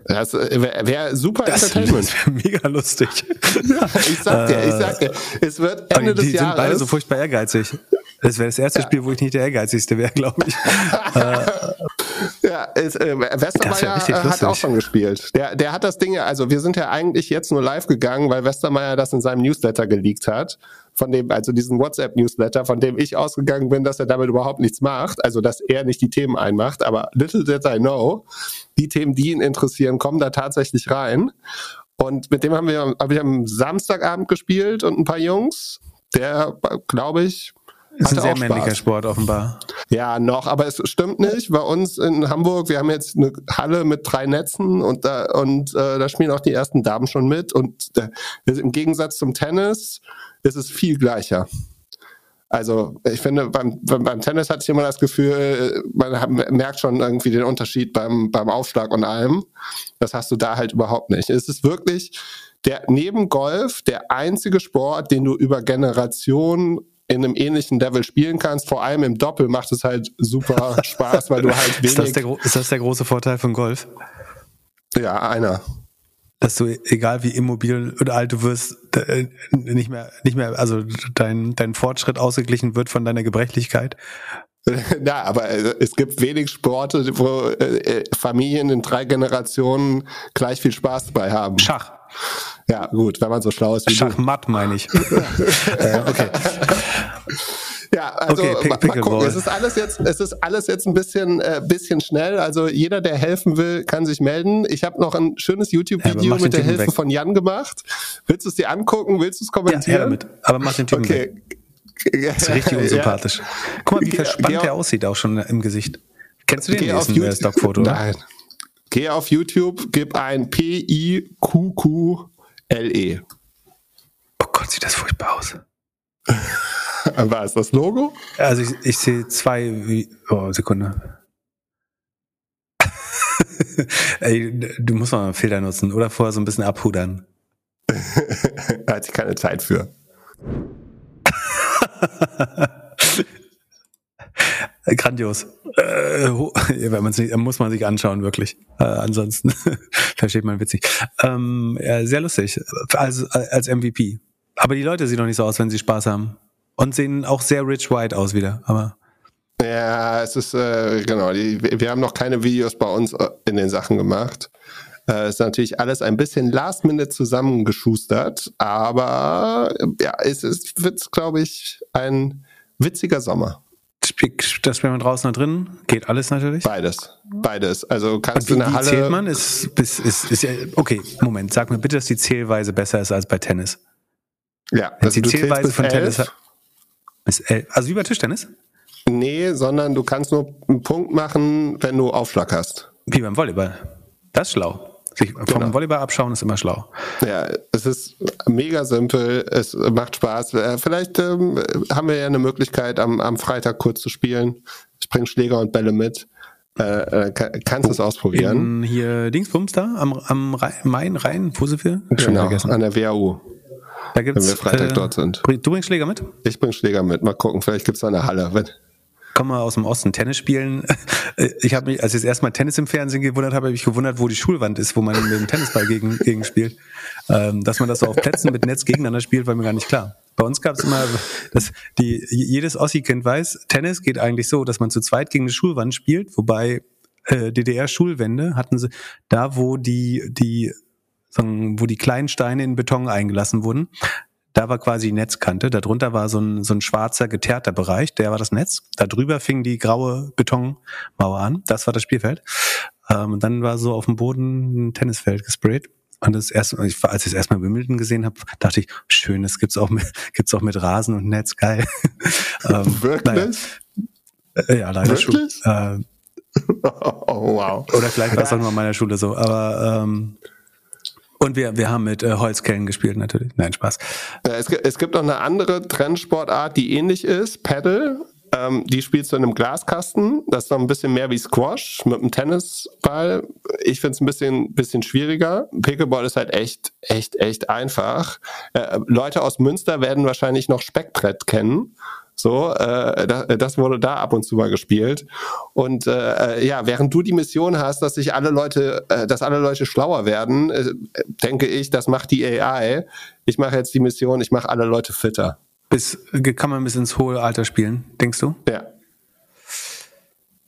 S1: Das äh, wäre wär super
S2: das
S1: Entertainment.
S2: Das wäre mega lustig.
S1: Ich sag dir, ich sag dir, es wird Ende
S2: die
S1: des Jahres. Die
S2: sind beide so furchtbar ehrgeizig. Das wäre das erste ja. Spiel, wo ich nicht der ehrgeizigste wäre, glaube ich.
S1: ja, ist, äh, Westermeier ja hat auch schon gespielt. Der, der hat das Ding also wir sind ja eigentlich jetzt nur live gegangen, weil Westermeier das in seinem Newsletter geleakt hat. Von dem, also diesen WhatsApp-Newsletter, von dem ich ausgegangen bin, dass er damit überhaupt nichts macht, also dass er nicht die Themen einmacht, aber little did I know, die Themen, die ihn interessieren, kommen da tatsächlich rein. Und mit dem haben wir, hab ich am Samstagabend gespielt und ein paar Jungs. Der, glaube ich,
S2: ist ein sehr männlicher Spaß. Sport offenbar.
S1: Ja, noch, aber es stimmt nicht. Bei uns in Hamburg, wir haben jetzt eine Halle mit drei Netzen und da und äh, da spielen auch die ersten Damen schon mit. Und äh, im Gegensatz zum Tennis ist es viel gleicher. Also ich finde, beim, beim Tennis hatte ich immer das Gefühl, man hat, merkt schon irgendwie den Unterschied beim, beim Aufschlag und allem. Das hast du da halt überhaupt nicht. Es ist wirklich der neben Golf der einzige Sport, den du über Generationen in einem ähnlichen Level spielen kannst. Vor allem im Doppel macht es halt super Spaß, weil du halt wenig...
S2: ist, das der, ist das der große Vorteil von Golf?
S1: Ja, einer.
S2: Dass du, egal wie immobil oder alt du wirst, äh, nicht mehr, nicht mehr, also dein, dein Fortschritt ausgeglichen wird von deiner Gebrechlichkeit.
S1: Ja, aber äh, es gibt wenig Sporte, wo äh, Familien in drei Generationen gleich viel Spaß dabei haben.
S2: Schach.
S1: Ja, gut, wenn man so schlau ist wie
S2: Schachmatt, meine ich. äh, okay.
S1: Ja, also okay, mal, mal gucken. Es ist alles jetzt, es ist alles jetzt ein bisschen, äh, bisschen schnell. Also jeder, der helfen will, kann sich melden. Ich habe noch ein schönes YouTube-Video ja, mit der Hilfe weg. von Jan gemacht. Willst du es dir angucken? Willst du es kommentieren? Ja,
S2: damit. Aber mach den Typen okay. weg. Das ist richtig unsympathisch. Guck mal, wie verspannt der aussieht auch schon im Gesicht. Kennst du den äh, Stockfoto?
S1: Nein. Geh auf YouTube, gib ein P-I-Q-Q-L-E.
S2: Oh Gott, sieht das furchtbar aus.
S1: Was ist das Logo?
S2: Also ich, ich sehe zwei. Oh, Sekunde. Ey, du musst mal einen Filter nutzen oder vorher so ein bisschen abhudern.
S1: da hatte ich keine Zeit für.
S2: Grandios. Äh, wenn man's nicht, muss man sich anschauen, wirklich. Äh, ansonsten versteht man witzig. Ähm, ja, sehr lustig. Als, als MVP. Aber die Leute sehen doch nicht so aus, wenn sie Spaß haben. Und sehen auch sehr rich white aus wieder. Aber
S1: ja, es ist, äh, genau, die, wir haben noch keine Videos bei uns äh, in den Sachen gemacht. Äh, ist natürlich alles ein bisschen last-minute zusammengeschustert, aber ja, es ist, wird, glaube ich, ein witziger Sommer.
S2: Das spielen wir draußen oder drin? Geht alles natürlich?
S1: Beides. Beides. Also kannst
S2: Und wie,
S1: du eine
S2: wie
S1: Halle.
S2: zählt man? Ist, ist, ist, ist okay, Moment, sag mir bitte, dass die Zählweise besser ist als bei Tennis.
S1: Ja, also
S2: die Zählweise von Tennis
S1: elf.
S2: hat. Elf. Also wie bei Tischtennis?
S1: Nee, sondern du kannst nur einen Punkt machen, wenn du Aufschlag hast.
S2: Wie beim Volleyball. Das ist schlau. Sich vom
S1: Genau.
S2: Volleyball abschauen ist immer schlau.
S1: Ja, es ist mega simpel, es macht Spaß. Äh, Vielleicht ähm, haben wir ja eine Möglichkeit, am, am Freitag kurz zu spielen. Ich bringe Schläger und Bälle mit. Äh, äh, kann, kannst es ausprobieren.
S2: In hier Dingsbums da, am, am Rhein, Main, Rhein? Schon
S1: Genau,
S2: vergessen.
S1: an der WAU,
S2: Da gibt's,
S1: wenn wir Freitag
S2: äh,
S1: dort sind.
S2: Du bringst Schläger mit?
S1: Ich bringe Schläger mit. Mal gucken, vielleicht gibt's da eine Halle. Wenn,
S2: Komm mal aus dem Osten, Tennis spielen. Ich habe mich, als ich das erste Mal Tennis im Fernsehen gewundert habe, habe ich mich gewundert, wo die Schulwand ist, wo man mit dem Tennisball gegen, gegen spielt. Ähm, dass man das so auf Plätzen mit Netz gegeneinander spielt, war mir gar nicht klar. Bei uns gab es immer, dass die, jedes Ossi-Kind weiß, Tennis geht eigentlich so, dass man zu zweit gegen eine Schulwand spielt, wobei äh, DDR-Schulwände hatten sie da, wo die, die, wo die kleinen Steine in Beton eingelassen wurden. Da war quasi die Netzkante. Darunter war so ein, so ein schwarzer, geteerter Bereich. Der war das Netz. Da drüber fing die graue Betonmauer an. Das war das Spielfeld. Ähm, und dann war so auf dem Boden ein Tennisfeld gesprayt. Und das erste, als ich das erstmal Wimbledon gesehen habe, dachte ich, schön, das gibt's auch mit, gibt's auch mit Rasen und Netz, geil. ähm,
S1: Wirklich?
S2: Naja, äh, ja, leider
S1: Wirklich?
S2: schon. Äh,
S1: Oh, wow.
S2: oder vielleicht war es auch nur an meiner Schule so. Aber ähm, und wir, wir haben mit äh, Holzkellen gespielt natürlich. Nein, Spaß.
S1: Ja, Es, gibt- es gibt noch eine andere Trendsportart, die ähnlich ist, Paddle. Ähm, die spielst du in einem Glaskasten. Das ist noch ein bisschen mehr wie Squash mit einem Tennisball. Ich finde es ein bisschen, bisschen schwieriger. Pickleball ist halt echt, echt, echt einfach. Äh, Leute aus Münster werden wahrscheinlich noch Speckbrett kennen. So, äh, das, das wurde da ab und zu mal gespielt. Und äh, ja, während du die Mission hast, dass sich alle Leute, äh, dass alle Leute schlauer werden, äh, denke ich, das macht die AI. Ich mache jetzt die Mission, ich mache alle Leute fitter.
S2: Bis, kann man bis ins hohe Alter spielen, denkst du?
S1: Ja.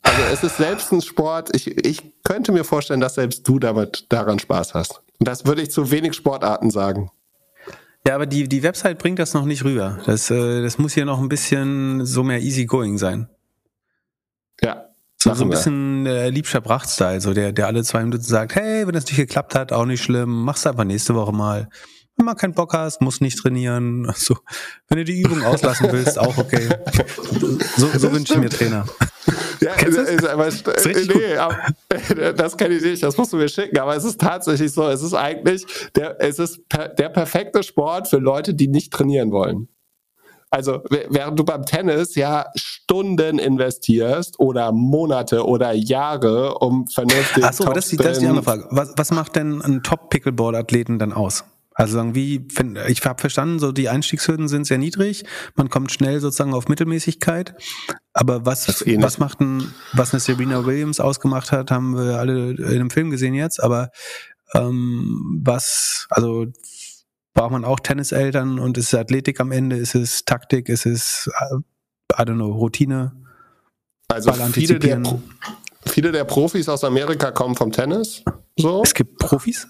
S1: Also es ist selbst ein Sport. Ich, ich könnte mir vorstellen, dass selbst du damit daran Spaß hast. Und das würde ich zu wenig Sportarten sagen.
S2: Ja, aber die, die Website bringt das noch nicht rüber. Das, äh, das muss hier noch ein bisschen so mehr easygoing sein.
S1: Ja.
S2: So, so ein bisschen äh, liebscher Pracht-Style, so der, der alle zwei Minuten sagt, hey, wenn das nicht geklappt hat, auch nicht schlimm, mach's einfach nächste Woche mal. Wenn du mal keinen Bock hast, musst nicht trainieren. So, wenn du die Übung auslassen willst, auch okay. So, so wünsche ich mir Trainer.
S1: Ja,
S2: Kennst
S1: ist,
S2: das?
S1: aber,
S2: Ist
S1: nee, aber, das kenne ich nicht, das musst du mir schicken, aber es ist tatsächlich so, es ist eigentlich der, es ist per, der perfekte Sport für Leute, die nicht trainieren wollen. Also während du beim Tennis ja Stunden investierst oder Monate oder Jahre, um vernünftig
S2: Ach so, das ist, die, das ist die andere Frage. Was, was macht denn ein Top-Pickleball-Athleten dann aus? Also sagen, wie, ich habe verstanden, so die Einstiegshürden sind sehr niedrig, man kommt schnell sozusagen auf Mittelmäßigkeit. Aber was,
S1: ähnlich.
S2: was macht ein, was eine Serena Williams ausgemacht hat, haben wir alle in einem Film gesehen jetzt, aber ähm, was, also braucht man auch Tenniseltern und ist es Athletik am Ende, ist es Taktik, ist es, äh, I don't know, Routine?
S1: Also
S2: Ball
S1: viele der. Pro- viele der Profis aus Amerika kommen vom Tennis. So.
S2: Es gibt Profis?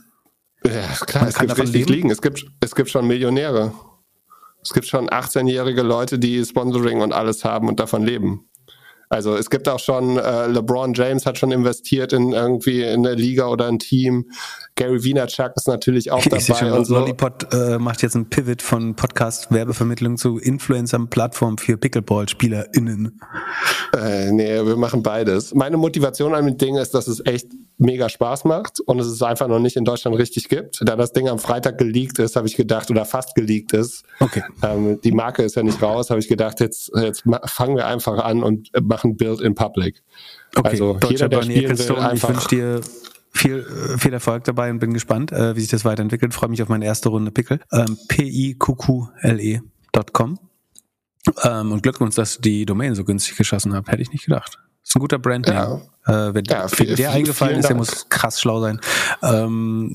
S1: Ja, klar,
S2: Man
S1: es
S2: kann
S1: gibt richtig
S2: leben?
S1: liegen. Es gibt, es gibt schon Millionäre. Es gibt schon 18-jährige Leute, die Sponsoring und alles haben und davon leben. Also es gibt auch schon, äh, LeBron James hat schon investiert in irgendwie in eine Liga oder ein Team. Gary Vaynerchuk ist natürlich auch
S2: Ich sehe schon,
S1: dabei und so.
S2: Lollipop äh, macht jetzt einen Pivot von Podcast-Werbevermittlung zu Influencer-Plattform für Pickleball-SpielerInnen.
S1: Äh, nee, wir machen beides. Meine Motivation an dem Ding ist, dass es echt mega Spaß macht und es es einfach noch nicht in Deutschland richtig gibt. Da das Ding am Freitag geleakt ist, habe ich gedacht, oder fast geleakt ist,
S2: Okay.
S1: ähm, die Marke ist ja nicht raus, habe ich gedacht, jetzt, jetzt fangen wir einfach an und machen Build in Public.
S2: Okay,
S1: Also
S2: deutscher
S1: jeder, der spielen will,
S2: Ecclestone, ich
S1: einfach-
S2: wünsche dir viel, äh, viel Erfolg dabei und bin gespannt, äh, wie sich das weiterentwickelt. Freue mich auf meine erste Runde Pickle. Ähm, P-I-Q-Q-L-E.com. Ähm, und Glückwunsch, dass ihr die Domain so günstig geschossen habt. Hätte ich nicht gedacht. Ist ein guter Brand. Ja. Äh, wenn ja, viel, der eingefallen ist, der muss krass schlau sein. Ähm,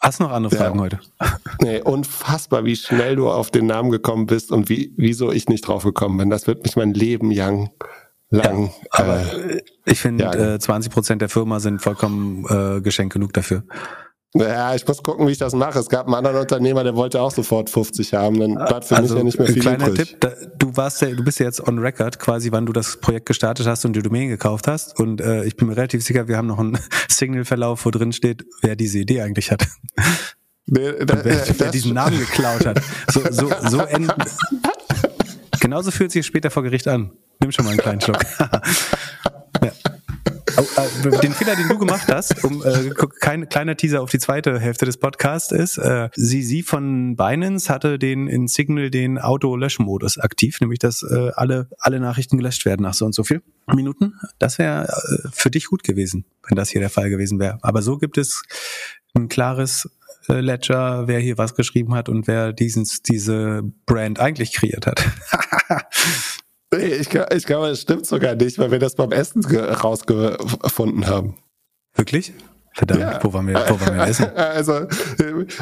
S2: Hast du noch andere Fragen ja. heute?
S1: Nee, unfassbar, wie schnell du auf den Namen gekommen bist und wie, wieso ich nicht drauf gekommen bin. Das wird mich mein Leben lang, lang. Ja,
S2: aber äh, ich finde, äh, 20 Prozent der Firma sind vollkommen äh, Geschenk genug dafür.
S1: Ja, ich muss gucken, wie ich das mache. Es gab einen anderen Unternehmer, der wollte auch sofort 50 haben. Dann bleibt für also, mich ja nicht mehr viel kleiner übrig. Tipp,
S2: da, du warst ja, du bist ja jetzt on record, quasi, wann du das Projekt gestartet hast und die Domain gekauft hast. Und äh, ich bin mir relativ sicher, wir haben noch einen Signal-Verlauf, wo drin steht, wer diese Idee eigentlich hat. Nee, da, wer, wer diesen Namen geklaut hat. So, so, so enden. Genauso fühlt sich später vor Gericht an. Nimm schon mal einen kleinen Schluck. ja. Oh, äh, den Fehler, den du gemacht hast, um äh, kein kleiner Teaser auf die zweite Hälfte des Podcasts ist, äh, sie, sie von Binance hatte den in Signal den Auto-Löschmodus aktiv, nämlich dass äh, alle, alle Nachrichten gelöscht werden nach so und so viel Minuten. Das wäre äh, für dich gut gewesen, wenn das hier der Fall gewesen wäre. Aber so gibt es ein klares äh, Ledger, wer hier was geschrieben hat und wer diesen, diese Brand eigentlich kreiert hat.
S1: Nee, ich, ich glaube, es stimmt sogar nicht, weil wir das beim Essen rausgefunden haben.
S2: Wirklich? Verdammt, ja. wo, waren wir, wo waren wir essen?
S1: Also,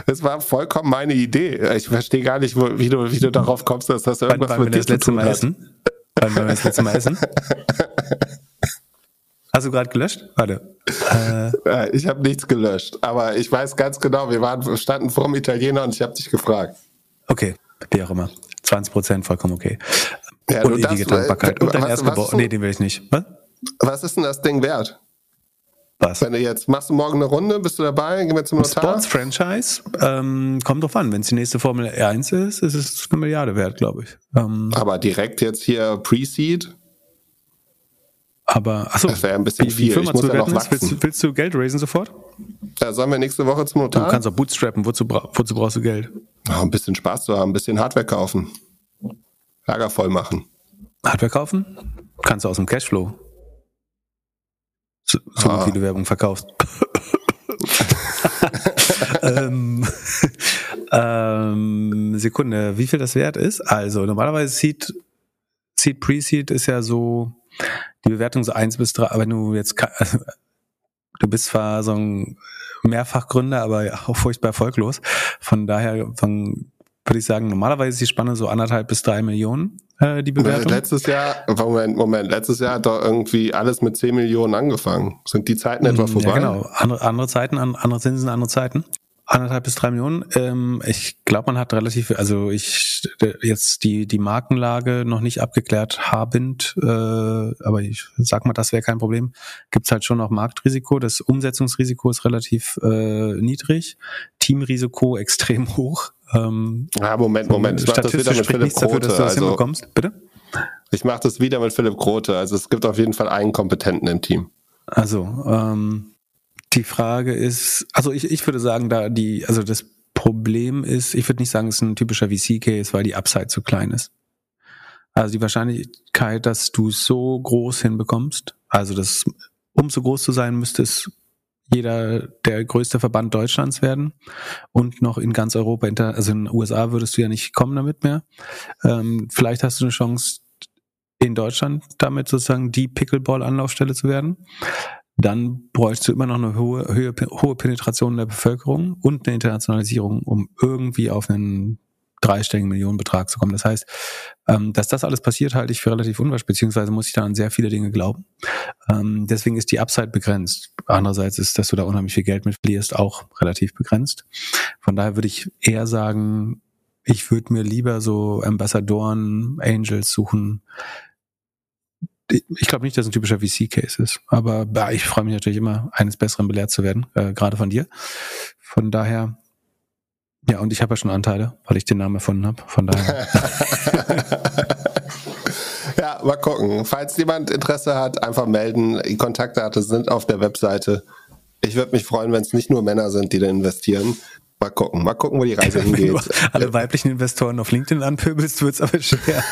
S1: es war vollkommen meine Idee. Ich verstehe gar nicht, wie, du, wie du darauf kommst, dass das irgendwas Wann,
S2: mit dir das letzte Mal essen? Wann waren wir das letzte Mal essen? Hast du gerade gelöscht? Warte.
S1: Äh, ich habe nichts gelöscht, aber ich weiß ganz genau, wir waren standen vor dem Italiener und ich habe dich gefragt.
S2: Okay, wie auch immer. 20 Prozent vollkommen okay. Ja, und ewige das, Dankbarkeit. Und dein Erstgeborene. Nee, den will ich nicht.
S1: Was? Was ist denn das Ding wert? Was? Wenn du jetzt, machst du morgen eine Runde, bist du dabei, gehen wir zum Notar?
S2: Sports Franchise, ähm, kommt drauf an. Wenn es die nächste Formel 1 ist, ist es eine Milliarde wert, glaube ich.
S1: Ähm, Aber direkt jetzt hier Pre-Seed?
S2: Aber, achso,
S1: das wäre ein bisschen viel.
S2: Firma ich muss ja noch ist, willst, willst, du Geld raisen sofort?
S1: Ja, sollen wir nächste Woche zum Notar?
S2: Du kannst auch bootstrappen, wozu, wozu brauchst du Geld?
S1: Oh, ein bisschen Spaß zu haben, ein bisschen Hardware kaufen. Lager voll machen.
S2: Hardware kaufen? Kannst du aus dem Cashflow. So, so ah. wie du Werbung verkaufst. ähm, ähm, Sekunde, wie viel das wert ist? Also normalerweise Seed, Seed Pre-Seed ist ja so die Bewertung so eins bis drei, wenn du jetzt also, du bist zwar so ein Mehrfachgründer, aber auch furchtbar erfolglos. Von daher von würde ich sagen, normalerweise ist die Spanne so anderthalb bis drei Millionen, äh, die Bewertung.
S1: Letztes Jahr, Moment, Moment, letztes Jahr hat doch irgendwie alles mit zehn Millionen angefangen. Sind die Zeiten etwa vorbei? Ja,
S2: genau. Andere, andere Zeiten, andere Zinsen, andere Zeiten. Anderthalb bis drei Millionen. Ähm, ich glaube, man hat relativ, also ich jetzt die die Markenlage noch nicht abgeklärt habend, äh, aber ich sag mal, das wäre kein Problem. Gibt's halt schon noch Marktrisiko. Das Umsetzungsrisiko ist relativ äh, niedrig, Teamrisiko extrem hoch.
S1: Ähm, ja, Moment, Moment. Ich mache das wieder mit Philipp Grote. Dafür, dass du das also, hinbekommst. Bitte? Ich mache das wieder mit Philipp Grote. Also es gibt auf jeden Fall einen Kompetenten im Team.
S2: Also, ähm, die Frage ist, also ich, ich würde sagen, da die, also das Problem ist, ich würde nicht sagen, es ist ein typischer VC-Case, weil die Upside zu klein ist. Also die Wahrscheinlichkeit, dass du so groß hinbekommst, also das, um so groß zu sein, müsste es jeder der größte Verband Deutschlands werden und noch in ganz Europa, also in den USA würdest du ja nicht kommen damit mehr. Ähm, vielleicht hast du eine Chance, in Deutschland damit sozusagen die Pickleball-Anlaufstelle zu werden dann bräuchst du immer noch eine hohe, hohe, hohe Penetration der Bevölkerung und eine Internationalisierung, um irgendwie auf einen dreistelligen Millionenbetrag zu kommen. Das heißt, ähm, dass das alles passiert, halte ich für relativ unwahrscheinlich, beziehungsweise muss ich da an sehr viele Dinge glauben. Ähm, deswegen ist die Upside begrenzt. Andererseits ist, dass du da unheimlich viel Geld mit verlierst, auch relativ begrenzt. Von daher würde ich eher sagen, ich würde mir lieber so Ambassadoren, Angels suchen, ich glaube nicht, dass ein typischer VC-Case ist, aber ja, ich freue mich natürlich immer, eines Besseren belehrt zu werden, äh, gerade von dir. Von daher, ja, und ich habe ja schon Anteile, weil ich den Namen erfunden habe. Von daher.
S1: ja, mal gucken. Falls jemand Interesse hat, einfach melden. Die Kontaktdaten sind auf der Webseite. Ich würde mich freuen, wenn es nicht nur Männer sind, die da investieren. Mal gucken, mal gucken, wo die Reise hingeht. Wenn du
S2: alle weiblichen Investoren auf LinkedIn anpöbelst, wird's aber schwer.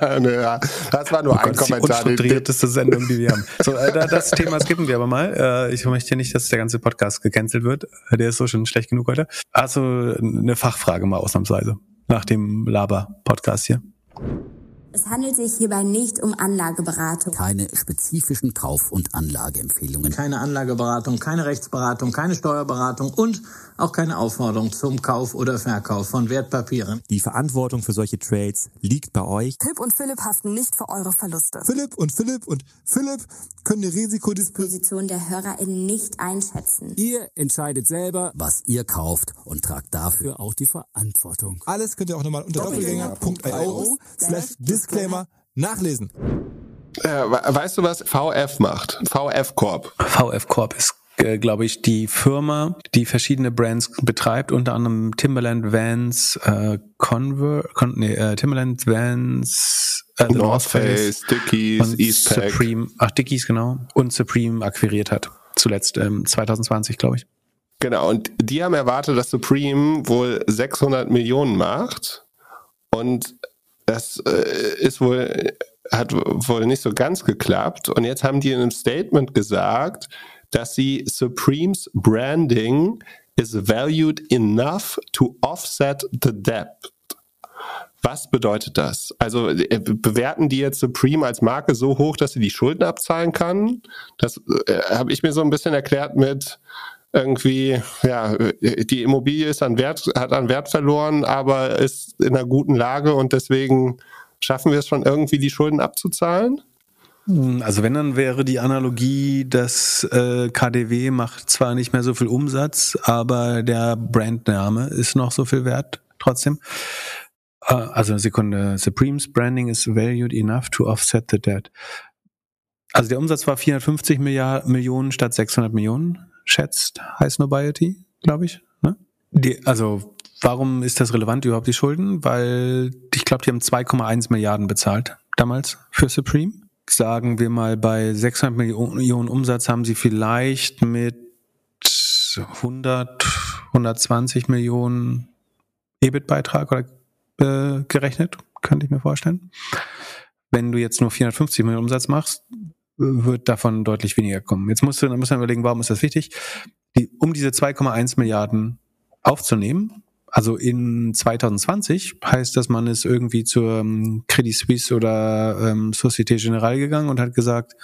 S1: naja, das war nur oh ein Gott, Kommentar.
S2: Die unstrukturierteste Sendung, die wir haben. So, äh, das Thema skippen wir aber mal. Äh, ich möchte nicht, dass der ganze Podcast gecancelt wird. Der ist so schon schlecht genug heute. Also eine Fachfrage mal ausnahmsweise nach dem Laber-Podcast hier.
S3: Es handelt sich hierbei nicht um Anlageberatung.
S4: Keine spezifischen Kauf- und Anlageempfehlungen.
S5: Keine Anlageberatung, keine Rechtsberatung, keine Steuerberatung und auch keine Aufforderung zum Kauf oder Verkauf von Wertpapieren.
S6: Die Verantwortung für solche Trades liegt bei euch.
S7: Philipp und Philipp haften nicht für eure Verluste.
S8: Philipp und Philipp und Philipp können die
S3: Risikodisposition der HörerInnen nicht einschätzen.
S4: Ihr entscheidet selber, was ihr kauft und tragt dafür auch die Verantwortung.
S8: Alles könnt ihr auch nochmal unter doppelgänger.io slash Disclaimer nachlesen.
S1: Äh, weißt du, was VF macht? VF Corp.
S2: VF Corp ist äh, glaube ich, die Firma, die verschiedene Brands betreibt, unter anderem Timberland, Vans, äh, Conver, Con, nee, äh, Timberland, Vans,
S1: äh, North Face, Dickies,
S2: Eastpak. Supreme, ach Dickies genau, und Supreme akquiriert hat. Zuletzt ähm, 2020, glaube ich.
S1: Genau, und die haben erwartet, dass Supreme wohl 600 Millionen macht und das äh, ist wohl, hat wohl nicht so ganz geklappt. Und jetzt haben die in einem Statement gesagt, dass sie Supremes Branding is valued enough to offset the debt. Was bedeutet das? Also äh, bewerten die jetzt Supreme als Marke so hoch, dass sie die Schulden abzahlen kann? Das äh, habe ich mir so ein bisschen erklärt mit irgendwie, ja, die Immobilie ist an Wert, hat an Wert verloren, aber ist in einer guten Lage und deswegen schaffen wir es schon irgendwie, die Schulden abzuzahlen?
S2: Hm, also wenn dann wäre die Analogie, dass äh, KDW macht zwar nicht mehr so viel Umsatz, aber der Brandname ist noch so viel wert trotzdem. Äh, also eine Sekunde. Supremes Branding is valued enough to offset the debt. Also der Umsatz war 450 Milliard Millionen statt 600 Millionen schätzt High Snobiety, glaube ich. Ne? Die, also warum ist das relevant überhaupt die Schulden? Weil ich glaube, die haben 2,1 Milliarden bezahlt damals für Supreme. Sagen wir mal, bei 600 Millionen Umsatz haben sie vielleicht mit 100, 120 Millionen EBIT-Beitrag oder äh, gerechnet, könnte ich mir vorstellen. Wenn du jetzt nur 450 Millionen Umsatz machst, wird davon deutlich weniger kommen. Jetzt musst du, dann muss man überlegen, warum ist das wichtig? Die, um diese 2,1 Milliarden aufzunehmen, also in 2020 heißt das, man ist irgendwie zur ähm, Credit Suisse oder ähm, Societe Generale gegangen und hat gesagt,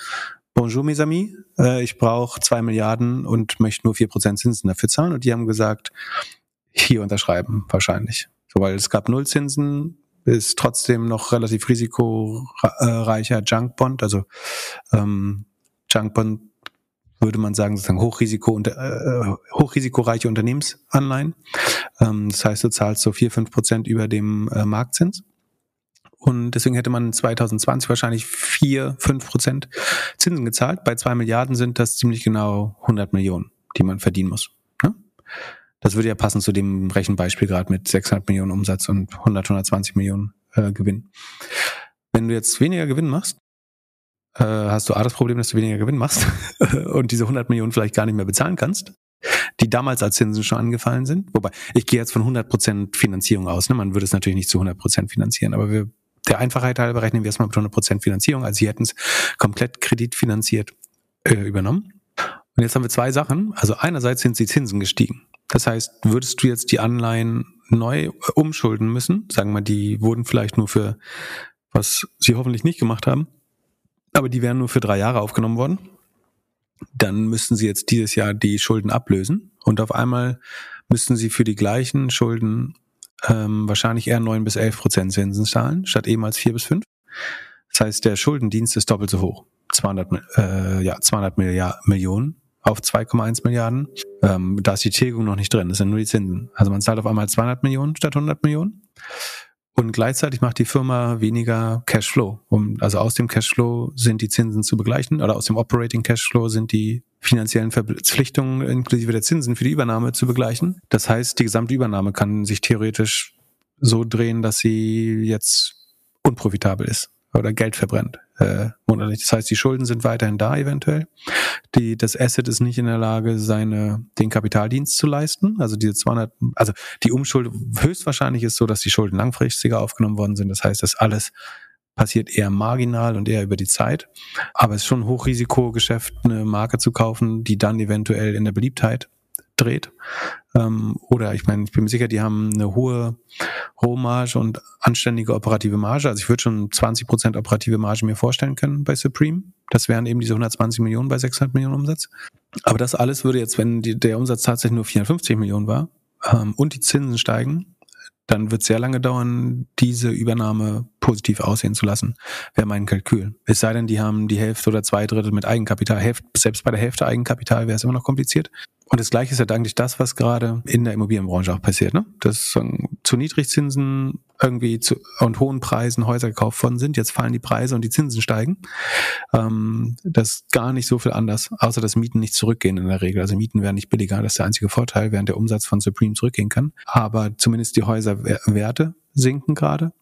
S2: Bonjour mes amis, äh, ich brauche zwei Milliarden und möchte nur vier Prozent Zinsen dafür zahlen. Und die haben gesagt, hier unterschreiben wahrscheinlich. So, weil es gab Nullzinsen, ist trotzdem noch relativ risikoreicher Junkbond, also ähm, Junkbond würde man sagen, sozusagen Hochrisiko und äh, hochrisikoreiche Unternehmensanleihen. Ähm, das heißt, du zahlst so vier fünf Prozent über dem äh, Marktzins. Und deswegen hätte man 2020 wahrscheinlich vier fünf Prozent Zinsen gezahlt. Bei zwei Milliarden sind das ziemlich genau 100 Millionen, die man verdienen muss. Ne? Das würde ja passen zu dem Rechenbeispiel gerade mit 600 Millionen Umsatz und 100, 120 Millionen äh, Gewinn. Wenn du jetzt weniger Gewinn machst, äh, hast du A das Problem, dass du weniger Gewinn machst und diese 100 Millionen vielleicht gar nicht mehr bezahlen kannst, die damals als Zinsen schon angefallen sind. Wobei, ich gehe jetzt von 100 Prozent Finanzierung aus. Ne? Man würde es natürlich nicht zu 100 Prozent finanzieren, aber wir, der Einfachheit halber rechnen wir erstmal mit 100 Prozent Finanzierung. Also sie hätten es komplett kreditfinanziert äh, übernommen. Und jetzt haben wir zwei Sachen. Also einerseits sind die Zinsen gestiegen. Das heißt, würdest du jetzt die Anleihen neu umschulden müssen, sagen wir, die wurden vielleicht nur für, was sie hoffentlich nicht gemacht haben, aber die wären nur für drei Jahre aufgenommen worden, dann müssten sie jetzt dieses Jahr die Schulden ablösen und auf einmal müssten sie für die gleichen Schulden ähm, wahrscheinlich eher neun bis elf Prozent Zinsen zahlen, statt ehemals vier bis fünf. Das heißt, der Schuldendienst ist doppelt so hoch. 200, äh, ja, 200 Milliard, Millionen auf 2,1 Milliarden. Ähm, da ist die Tilgung noch nicht drin, das sind nur die Zinsen. Also man zahlt auf einmal 200 Millionen statt 100 Millionen. Und gleichzeitig macht die Firma weniger Cashflow. Um, also aus dem Cashflow sind die Zinsen zu begleichen oder aus dem Operating Cashflow sind die finanziellen Verpflichtungen inklusive der Zinsen für die Übernahme zu begleichen. Das heißt, die gesamte Übernahme kann sich theoretisch so drehen, dass sie jetzt unprofitabel ist oder Geld verbrennt äh, monatlich. Das heißt, die Schulden sind weiterhin da eventuell. Die, das Asset ist nicht in der Lage, seine, den Kapitaldienst zu leisten. Also diese 200, also die Umschuld höchstwahrscheinlich ist so, dass die Schulden langfristiger aufgenommen worden sind. Das heißt, das alles passiert eher marginal und eher über die Zeit. Aber es ist schon ein Hochrisikogeschäft, eine Marke zu kaufen, die dann eventuell in der Beliebtheit dreht. Ähm, oder ich meine, ich bin mir sicher, die haben eine hohe Rohmarge und anständige operative Marge. Also ich würde schon 20 Prozent operative Marge mir vorstellen können bei Supreme. Das wären eben diese 120 Millionen bei 600 Millionen Umsatz. Aber das alles würde jetzt, wenn die, der Umsatz tatsächlich nur 450 Millionen war ähm, und die Zinsen steigen, dann wird es sehr lange dauern, diese Übernahme positiv aussehen zu lassen, wäre mein Kalkül. Es sei denn, die haben die Hälfte oder zwei Drittel mit Eigenkapital. Selbst bei der Hälfte Eigenkapital wäre es immer noch kompliziert. Und das Gleiche ist halt eigentlich das, was gerade in der Immobilienbranche auch passiert. Ne? Dass zu Niedrigzinsen irgendwie zu, und hohen Preisen Häuser gekauft worden sind. Jetzt fallen die Preise und die Zinsen steigen. Ähm, das ist gar nicht so viel anders, außer dass Mieten nicht zurückgehen in der Regel. Also Mieten werden nicht billiger. Das ist der einzige Vorteil, während der Umsatz von Supreme zurückgehen kann. Aber zumindest die Häuserwerte sinken gerade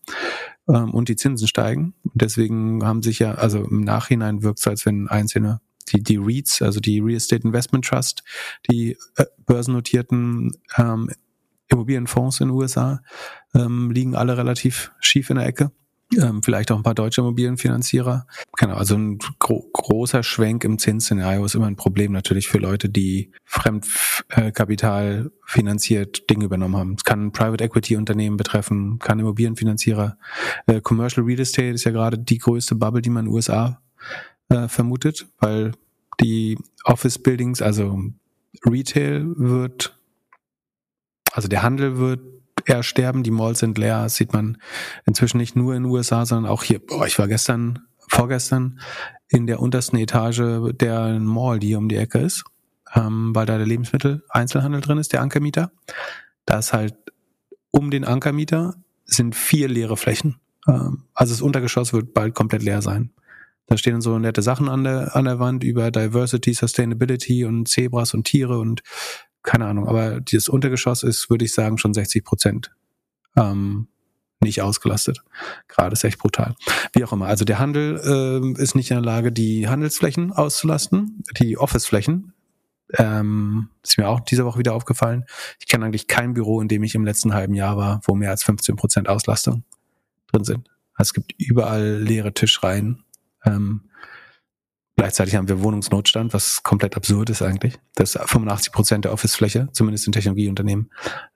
S2: und die Zinsen steigen. Deswegen haben sich ja, also im Nachhinein wirkt es, als wenn einzelne die, die REITs, also die Real Estate Investment Trust, die äh, börsennotierten ähm, Immobilienfonds in den USA, ähm, liegen alle relativ schief in der Ecke. Ähm, vielleicht auch ein paar deutsche Immobilienfinanzierer. Genau, also ein gro großer Schwenk im Zinsszenario ist immer ein Problem natürlich für Leute, die Fremdkapital finanziert Dinge übernommen haben. Es kann Private Equity Unternehmen betreffen, kann Immobilienfinanzierer. Äh, Commercial Real Estate ist ja gerade die größte Bubble, die man in den USA äh, vermutet, weil die Office Buildings, also Retail wird, also der Handel wird eher sterben, die Malls sind leer, das sieht man inzwischen nicht nur in den USA, sondern auch hier. Boah, ich war gestern, vorgestern in der untersten Etage der Mall, die um die Ecke ist, ähm, weil da der Lebensmittel-Einzelhandel drin ist, der Ankermieter. Da ist halt um den Ankermieter sind vier leere Flächen. Ähm, also das Untergeschoss wird bald komplett leer sein. Da stehen so nette Sachen an der, an der Wand über Diversity, Sustainability und Zebras und Tiere und keine Ahnung. Aber dieses Untergeschoss ist, würde ich sagen, schon 60 Prozent ähm, nicht ausgelastet. Gerade ist echt brutal. Wie auch immer. Also der Handel ähm, ist nicht in der Lage, die Handelsflächen auszulasten, die Officeflächen. Ähm, ist mir auch diese Woche wieder aufgefallen. Ich kenne eigentlich kein Büro, in dem ich im letzten halben Jahr war, wo mehr als 15 Prozent Auslastung drin sind. Also es gibt überall leere Tischreihen ähm, gleichzeitig haben wir Wohnungsnotstand, was komplett absurd ist eigentlich, dass 85 Prozent der Officefläche, zumindest in Technologieunternehmen,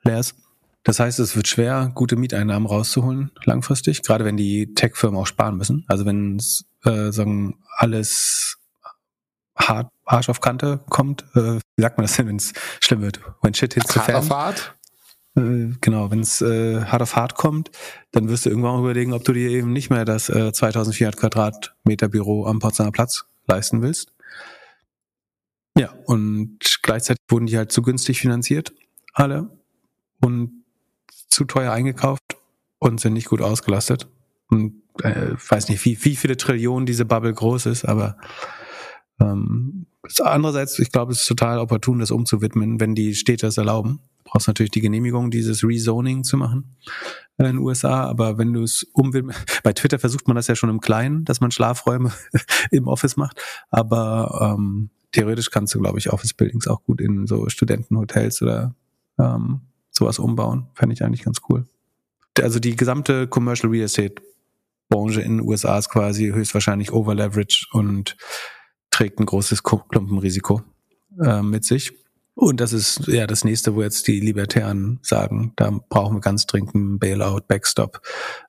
S2: leer ist. Das heißt, es wird schwer, gute Mieteinnahmen rauszuholen langfristig, gerade wenn die Tech-Firmen auch sparen müssen. Also wenn es äh, sagen alles hart Arsch auf Kante kommt, äh, wie sagt man das denn, wenn es schlimm wird? When shit hits the fan.
S1: Hart auf hart?
S2: Äh, genau, wenn es äh, hart auf hart kommt, dann wirst du irgendwann auch überlegen, ob du dir eben nicht mehr das äh, 2400 Quadratmeter Büro am Potsdamer Platz leisten willst. Ja, und gleichzeitig wurden die halt zu günstig finanziert, alle, und zu teuer eingekauft und sind nicht gut ausgelastet. Und äh, weiß nicht, wie, wie viele Trillionen diese Bubble groß ist, aber ähm, andererseits, ich glaube, es ist total opportun, das umzuwidmen, wenn die Städte es erlauben brauchst natürlich die Genehmigung, dieses Rezoning zu machen in den USA. Aber wenn du es um bei Twitter versucht man das ja schon im Kleinen, dass man Schlafräume im Office macht. Aber ähm, theoretisch kannst du, glaube ich, Office-Buildings auch gut in so Studentenhotels oder ähm, sowas umbauen. Fände ich eigentlich ganz cool. Also die gesamte Commercial Real Estate Branche in den USA ist quasi höchstwahrscheinlich overleveraged und trägt ein großes Klumpenrisiko äh, mit sich. Und das ist ja das nächste, wo jetzt die Libertären sagen, da brauchen wir ganz dringend einen Bailout, Backstop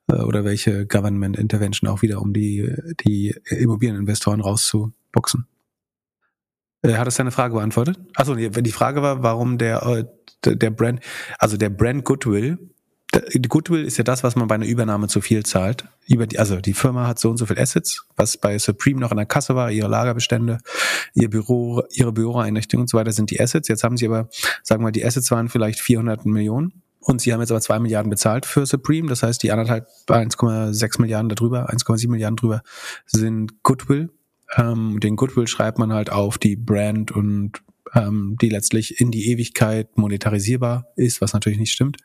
S2: äh, oder welche Government Intervention auch wieder, um die, die Immobilieninvestoren rauszuboxen. Äh, hat es deine Frage beantwortet? Achso, die Frage war, warum der, äh, der Brand, also der Brand Goodwill Goodwill ist ja das, was man bei einer Übernahme zu viel zahlt. Über die, also die Firma hat so und so viel Assets, was bei Supreme noch in der Kasse war, ihre Lagerbestände, ihr Büro, ihre Büroeinrichtungen und so weiter sind die Assets. Jetzt haben sie aber, sagen wir, die Assets waren vielleicht 400 Millionen und sie haben jetzt aber zwei Milliarden bezahlt für Supreme. Das heißt, die anderthalb, 1,6 Milliarden darüber, 1,7 Milliarden drüber sind Goodwill. Ähm, den Goodwill schreibt man halt auf die Brand und ähm, die letztlich in die Ewigkeit monetarisierbar ist, was natürlich nicht stimmt.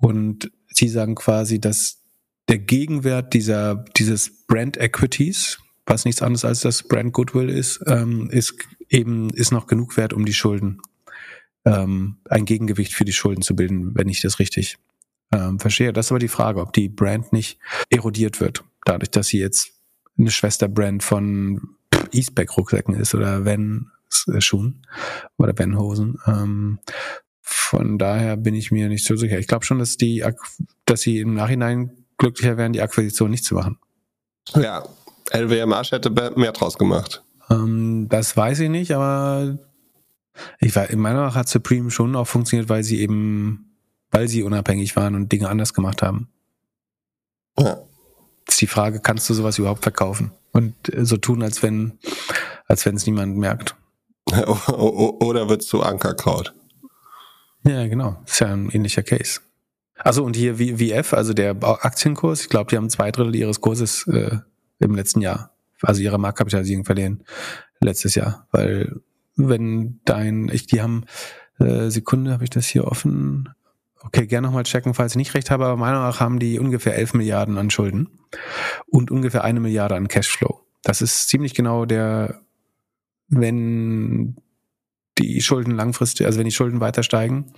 S2: Und sie sagen quasi, dass der Gegenwert dieser, dieses Brand Equities, was nichts anderes als das Brand Goodwill ist, ähm, ist eben, ist noch genug wert, um die Schulden, ähm, ein Gegengewicht für die Schulden zu bilden, wenn ich das richtig ähm, verstehe. Das ist aber die Frage, ob die Brand nicht erodiert wird, dadurch, dass sie jetzt eine Schwesterbrand von Eastback Rucksäcken ist oder wenn Schuhen oder Ben-Hosen. Ähm, von daher bin ich mir nicht so sicher. Ich glaube schon, dass die, dass sie im Nachhinein glücklicher wären, die Akquisition nicht zu machen.
S1: Ja, LWMH hätte mehr draus gemacht.
S2: Ähm, das weiß ich nicht, aber ich war, in meiner Meinung hat Supreme schon auch funktioniert, weil sie eben, weil sie unabhängig waren und Dinge anders gemacht haben. Ja. Ist die Frage, kannst du sowas überhaupt verkaufen? Und so tun, als wenn, als wenn es niemand merkt.
S1: Oder wird es zu Ankerkraut?
S2: Ja, genau. Ist ja ein ähnlicher Case. Also und hier VF, also der Aktienkurs, ich glaube, die haben zwei Drittel ihres Kurses äh, im letzten Jahr, also ihre Marktkapitalisierung verlieren letztes Jahr, weil wenn dein, ich, die haben, äh, Sekunde, habe ich das hier offen? Okay, gerne nochmal checken, falls ich nicht recht habe, aber meiner Meinung nach haben die ungefähr 11 Milliarden an Schulden und ungefähr eine Milliarde an Cashflow. Das ist ziemlich genau der, wenn die Schulden langfristig, also wenn die Schulden weiter steigen,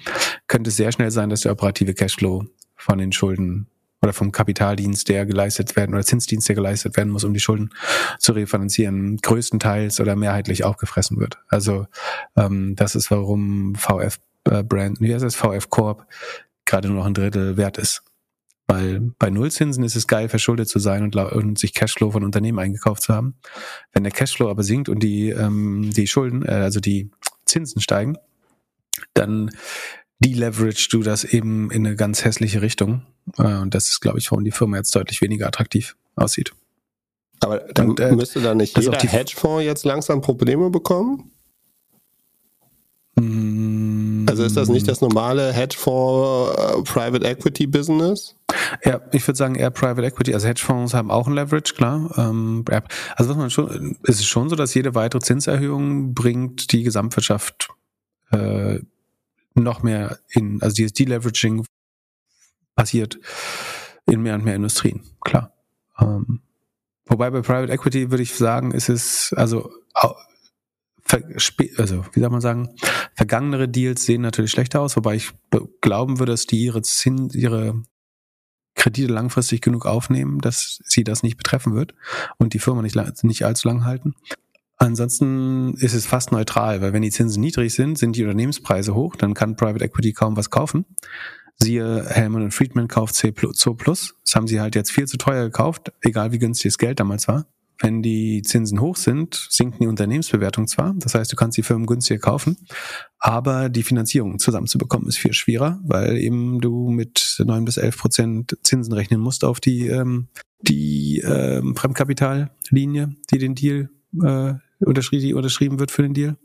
S2: könnte es sehr schnell sein, dass der operative Cashflow von den Schulden oder vom Kapitaldienst, der geleistet werden oder Zinsdienst, der geleistet werden muss, um die Schulden zu refinanzieren, größtenteils oder mehrheitlich aufgefressen wird. Also ähm, das ist, warum VF äh, Brand, wie heißt das, VF Corp gerade nur noch ein Drittel wert ist. Weil bei Nullzinsen ist es geil, verschuldet zu sein und, und sich Cashflow von Unternehmen eingekauft zu haben. Wenn der Cashflow aber sinkt und die, ähm, die Schulden, äh, also die Zinsen steigen, dann deleverage du das eben in eine ganz hässliche Richtung. Äh, und das ist, glaube ich, warum die Firma jetzt deutlich weniger attraktiv aussieht.
S1: Aber dann und, äh, müsste da nicht jeder Hedgefonds jetzt langsam Probleme bekommen?
S2: Mm.
S1: Also ist das nicht das normale Hedgefonds uh, Private Equity Business?
S2: Ja, ich würde sagen eher Private Equity. Also Hedgefonds haben auch ein Leverage, klar. Ähm, also was man schon, es ist schon so, dass jede weitere Zinserhöhung bringt die Gesamtwirtschaft äh, noch mehr in, also dieses Deleveraging passiert in mehr und mehr Industrien, klar. Ähm, wobei bei Private Equity würde ich sagen, ist es, also, also, wie soll man sagen, vergangenere Deals sehen natürlich schlechter aus, wobei ich glauben würde, dass die ihre Zin, ihre Kredite langfristig genug aufnehmen, dass sie das nicht betreffen wird und die Firma nicht, nicht allzu lang halten. Ansonsten ist es fast neutral, weil wenn die Zinsen niedrig sind, sind die Unternehmenspreise hoch, dann kann Private Equity kaum was kaufen. Siehe Hellman und Friedman kauft C Plus. Das haben sie halt jetzt viel zu teuer gekauft, egal wie günstig das Geld damals war. Wenn die Zinsen hoch sind, sinken die Unternehmensbewertung zwar, das heißt, du kannst die Firmen günstiger kaufen, aber die Finanzierung zusammenzubekommen ist viel schwerer, weil eben du mit neun bis elf Prozent Zinsen rechnen musst auf die, ähm, die ähm, Fremdkapitallinie, die den Deal äh, unterschrieben, unterschrieben wird für den Deal.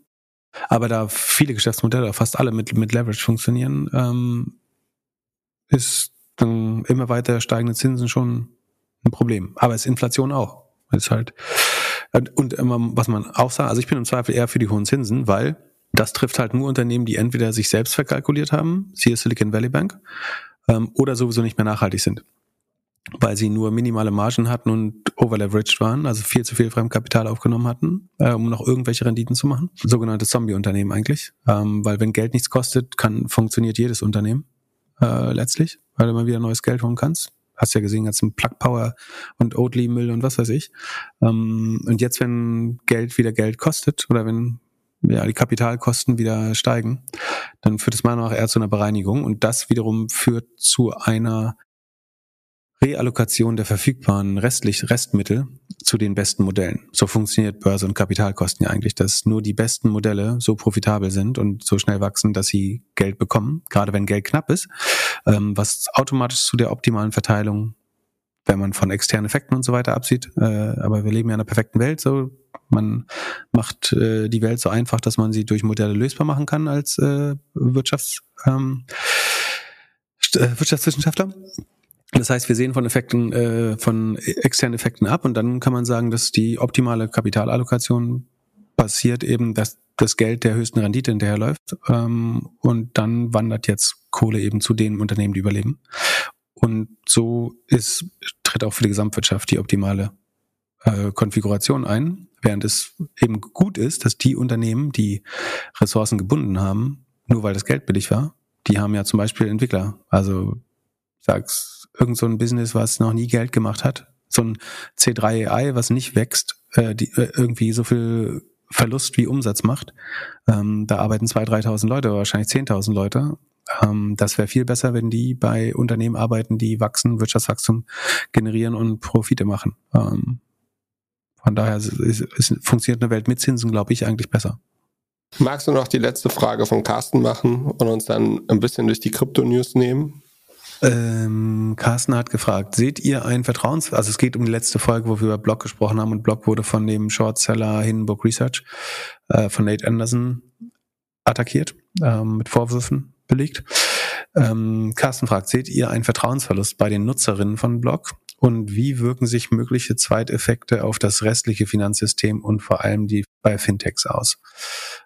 S2: Aber da viele Geschäftsmodelle, fast alle mit, mit Leverage funktionieren, ähm, ist dann immer weiter steigende Zinsen schon ein Problem. Aber es ist Inflation auch. Ist halt, und immer, was man auch sagt, also ich bin im Zweifel eher für die hohen Zinsen, weil das trifft halt nur Unternehmen, die entweder sich selbst verkalkuliert haben, siehe Silicon Valley Bank, ähm, oder sowieso nicht mehr nachhaltig sind weil sie nur minimale Margen hatten und overleveraged waren, also viel zu viel Fremdkapital aufgenommen hatten, äh, um noch irgendwelche Renditen zu machen. Sogenannte Zombie-Unternehmen eigentlich, ähm, weil wenn Geld nichts kostet, kann funktioniert jedes Unternehmen äh, letztlich, weil du immer wieder neues Geld holen kannst. Hast ja gesehen, ein Plug Power und Oatly Mill und was weiß ich. Ähm, und jetzt, wenn Geld wieder Geld kostet oder wenn ja, die Kapitalkosten wieder steigen, dann führt es meiner Meinung nach eher zu einer Bereinigung und das wiederum führt zu einer Reallokation der verfügbaren restlich Restmittel zu den besten Modellen. So funktioniert Börse und Kapitalkosten ja eigentlich, dass nur die besten Modelle so profitabel sind und so schnell wachsen, dass sie Geld bekommen, gerade wenn Geld knapp ist, ähm, was automatisch zu der optimalen Verteilung, wenn man von externen Effekten und so weiter absieht. Äh, aber wir leben ja in einer perfekten Welt, so man macht äh, die Welt so einfach, dass man sie durch Modelle lösbar machen kann als äh, Wirtschafts, ähm, Wirtschaftswissenschaftler. Das heißt, wir sehen von Effekten, äh, von externen Effekten ab und dann kann man sagen, dass die optimale Kapitalallokation passiert eben, dass das Geld der höchsten Rendite hinterherläuft ähm, und dann wandert jetzt Kohle eben zu den Unternehmen, die überleben. Und so ist, tritt auch für die Gesamtwirtschaft die optimale äh, Konfiguration ein, während es eben gut ist, dass die Unternehmen, die Ressourcen gebunden haben, nur weil das Geld billig war, die haben ja zum Beispiel Entwickler. Also sag's irgend so ein Business, was noch nie Geld gemacht hat, so ein C3 AI, was nicht wächst, äh, die, äh, irgendwie so viel Verlust wie Umsatz macht. Ähm, da arbeiten 2.000, 3.000 Leute, wahrscheinlich 10.000 Leute. Ähm, das wäre viel besser, wenn die bei Unternehmen arbeiten, die wachsen, Wirtschaftswachstum generieren und Profite machen. Ähm, von daher ist, ist, ist, funktioniert eine Welt mit Zinsen, glaube ich, eigentlich besser.
S1: Magst du noch die letzte Frage von Carsten machen und uns dann ein bisschen durch die Krypto-News nehmen?
S2: Ähm, Carsten hat gefragt, seht ihr ein Vertrauens... Also es geht um die letzte Folge, wo wir über Block gesprochen haben und Block wurde von dem Shortseller Hindenburg Research äh, von Nate Anderson attackiert, ähm, mit Vorwürfen belegt. Ähm, Carsten fragt, seht ihr einen Vertrauensverlust bei den Nutzerinnen von Block? Und wie wirken sich mögliche Zweiteffekte auf das restliche Finanzsystem und vor allem die bei Fintechs aus?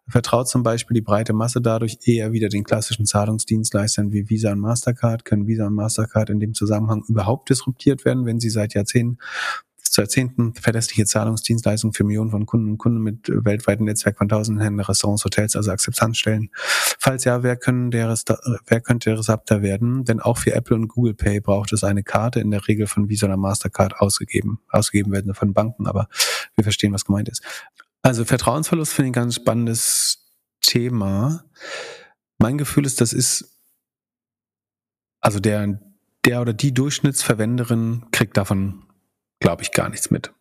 S2: Vertraut zum Beispiel die breite Masse dadurch eher wieder den klassischen Zahlungsdienstleistern wie Visa und Mastercard? Können Visa und Mastercard in dem Zusammenhang überhaupt disruptiert werden, wenn sie seit Jahrzehnten zu Jahrzehnten verlässliche Zahlungsdienstleistungen für Millionen von Kunden und Kunden mit weltweitem Netzwerk von tausenden Händen, Restaurants, Hotels, also Akzeptanzstellen. Falls ja, wer, können der wer könnte der Resapter werden? Denn auch für Apple und Google Pay braucht es eine Karte, in der Regel von Visa oder Mastercard ausgegeben. Ausgegeben werden von Banken, aber wir verstehen, was gemeint ist. Also Vertrauensverlust finde ich ein ganz spannendes Thema. Mein Gefühl ist, das ist, also der, der oder die Durchschnittsverwenderin kriegt davon glaube ich, gar nichts mit.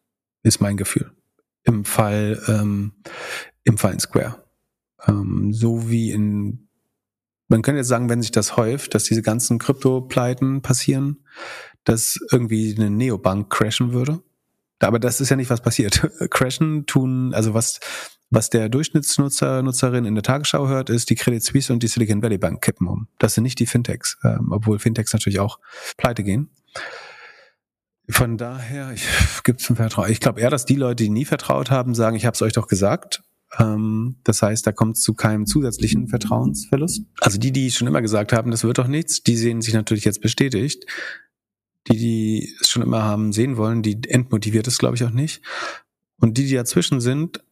S2: Ist mein Gefühl. Im Fall, ähm, im Fall in Square. Ähm, so wie in, man könnte jetzt sagen, wenn sich das häuft, dass diese ganzen Krypto-Pleiten passieren, dass irgendwie eine Neobank crashen würde. Aber das ist ja nicht, was passiert. crashen tun, also was, was der Durchschnittsnutzer, Nutzerin in der Tagesschau hört, ist, die Credit Suisse und die Silicon Valley Bank kippen um. Das sind nicht die Fintechs, ähm, obwohl Fintechs natürlich auch pleite gehen. Von daher gibt es ein Vertrauen. Ich glaube eher, dass die Leute, die nie vertraut haben, sagen, ich habe es euch doch gesagt. Ähm, das heißt, da kommt es zu keinem zusätzlichen Vertrauensverlust. Also die, die schon immer gesagt haben, das wird doch nichts, die sehen sich natürlich jetzt bestätigt. Die, die es schon immer haben sehen wollen, die entmotiviert es, glaube ich, auch nicht. Und die, die dazwischen sind,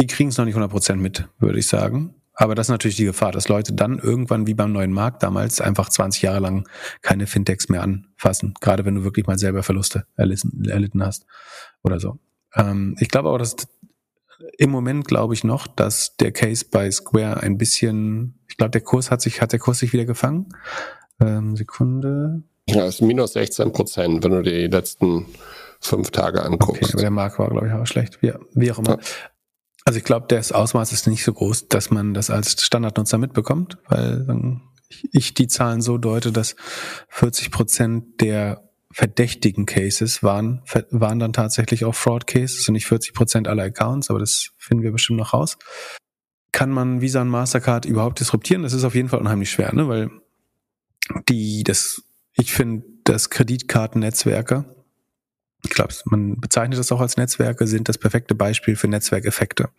S2: die kriegen es noch nicht 100% mit, würde ich sagen. Aber das ist natürlich die Gefahr, dass Leute dann irgendwann wie beim neuen Markt damals einfach 20 Jahre lang keine Fintechs mehr anfassen. Gerade wenn du wirklich mal selber Verluste erlitten, erlitten hast oder so. Ähm, ich glaube aber, dass im Moment glaube ich noch, dass der Case bei Square ein bisschen, ich glaube, der Kurs hat sich, hat der Kurs sich wieder gefangen. Ähm, Sekunde.
S1: Ja, es ist minus 16 Prozent, wenn du die letzten fünf Tage anguckst. Okay,
S2: aber der Markt war, glaube ich, auch schlecht. Wie, wie auch immer. Ja. Also ich glaube, das Ausmaß ist nicht so groß, dass man das als Standardnutzer mitbekommt, weil ich die Zahlen so deute, dass 40 Prozent der verdächtigen Cases waren, waren dann tatsächlich auch Fraud Cases und nicht 40 Prozent aller Accounts, aber das finden wir bestimmt noch raus. Kann man Visa und Mastercard überhaupt disruptieren? Das ist auf jeden Fall unheimlich schwer, ne? weil die, das, ich finde, dass Kreditkartennetzwerke ich glaube, man bezeichnet das auch als Netzwerke, sind das perfekte Beispiel für Netzwerkeffekte.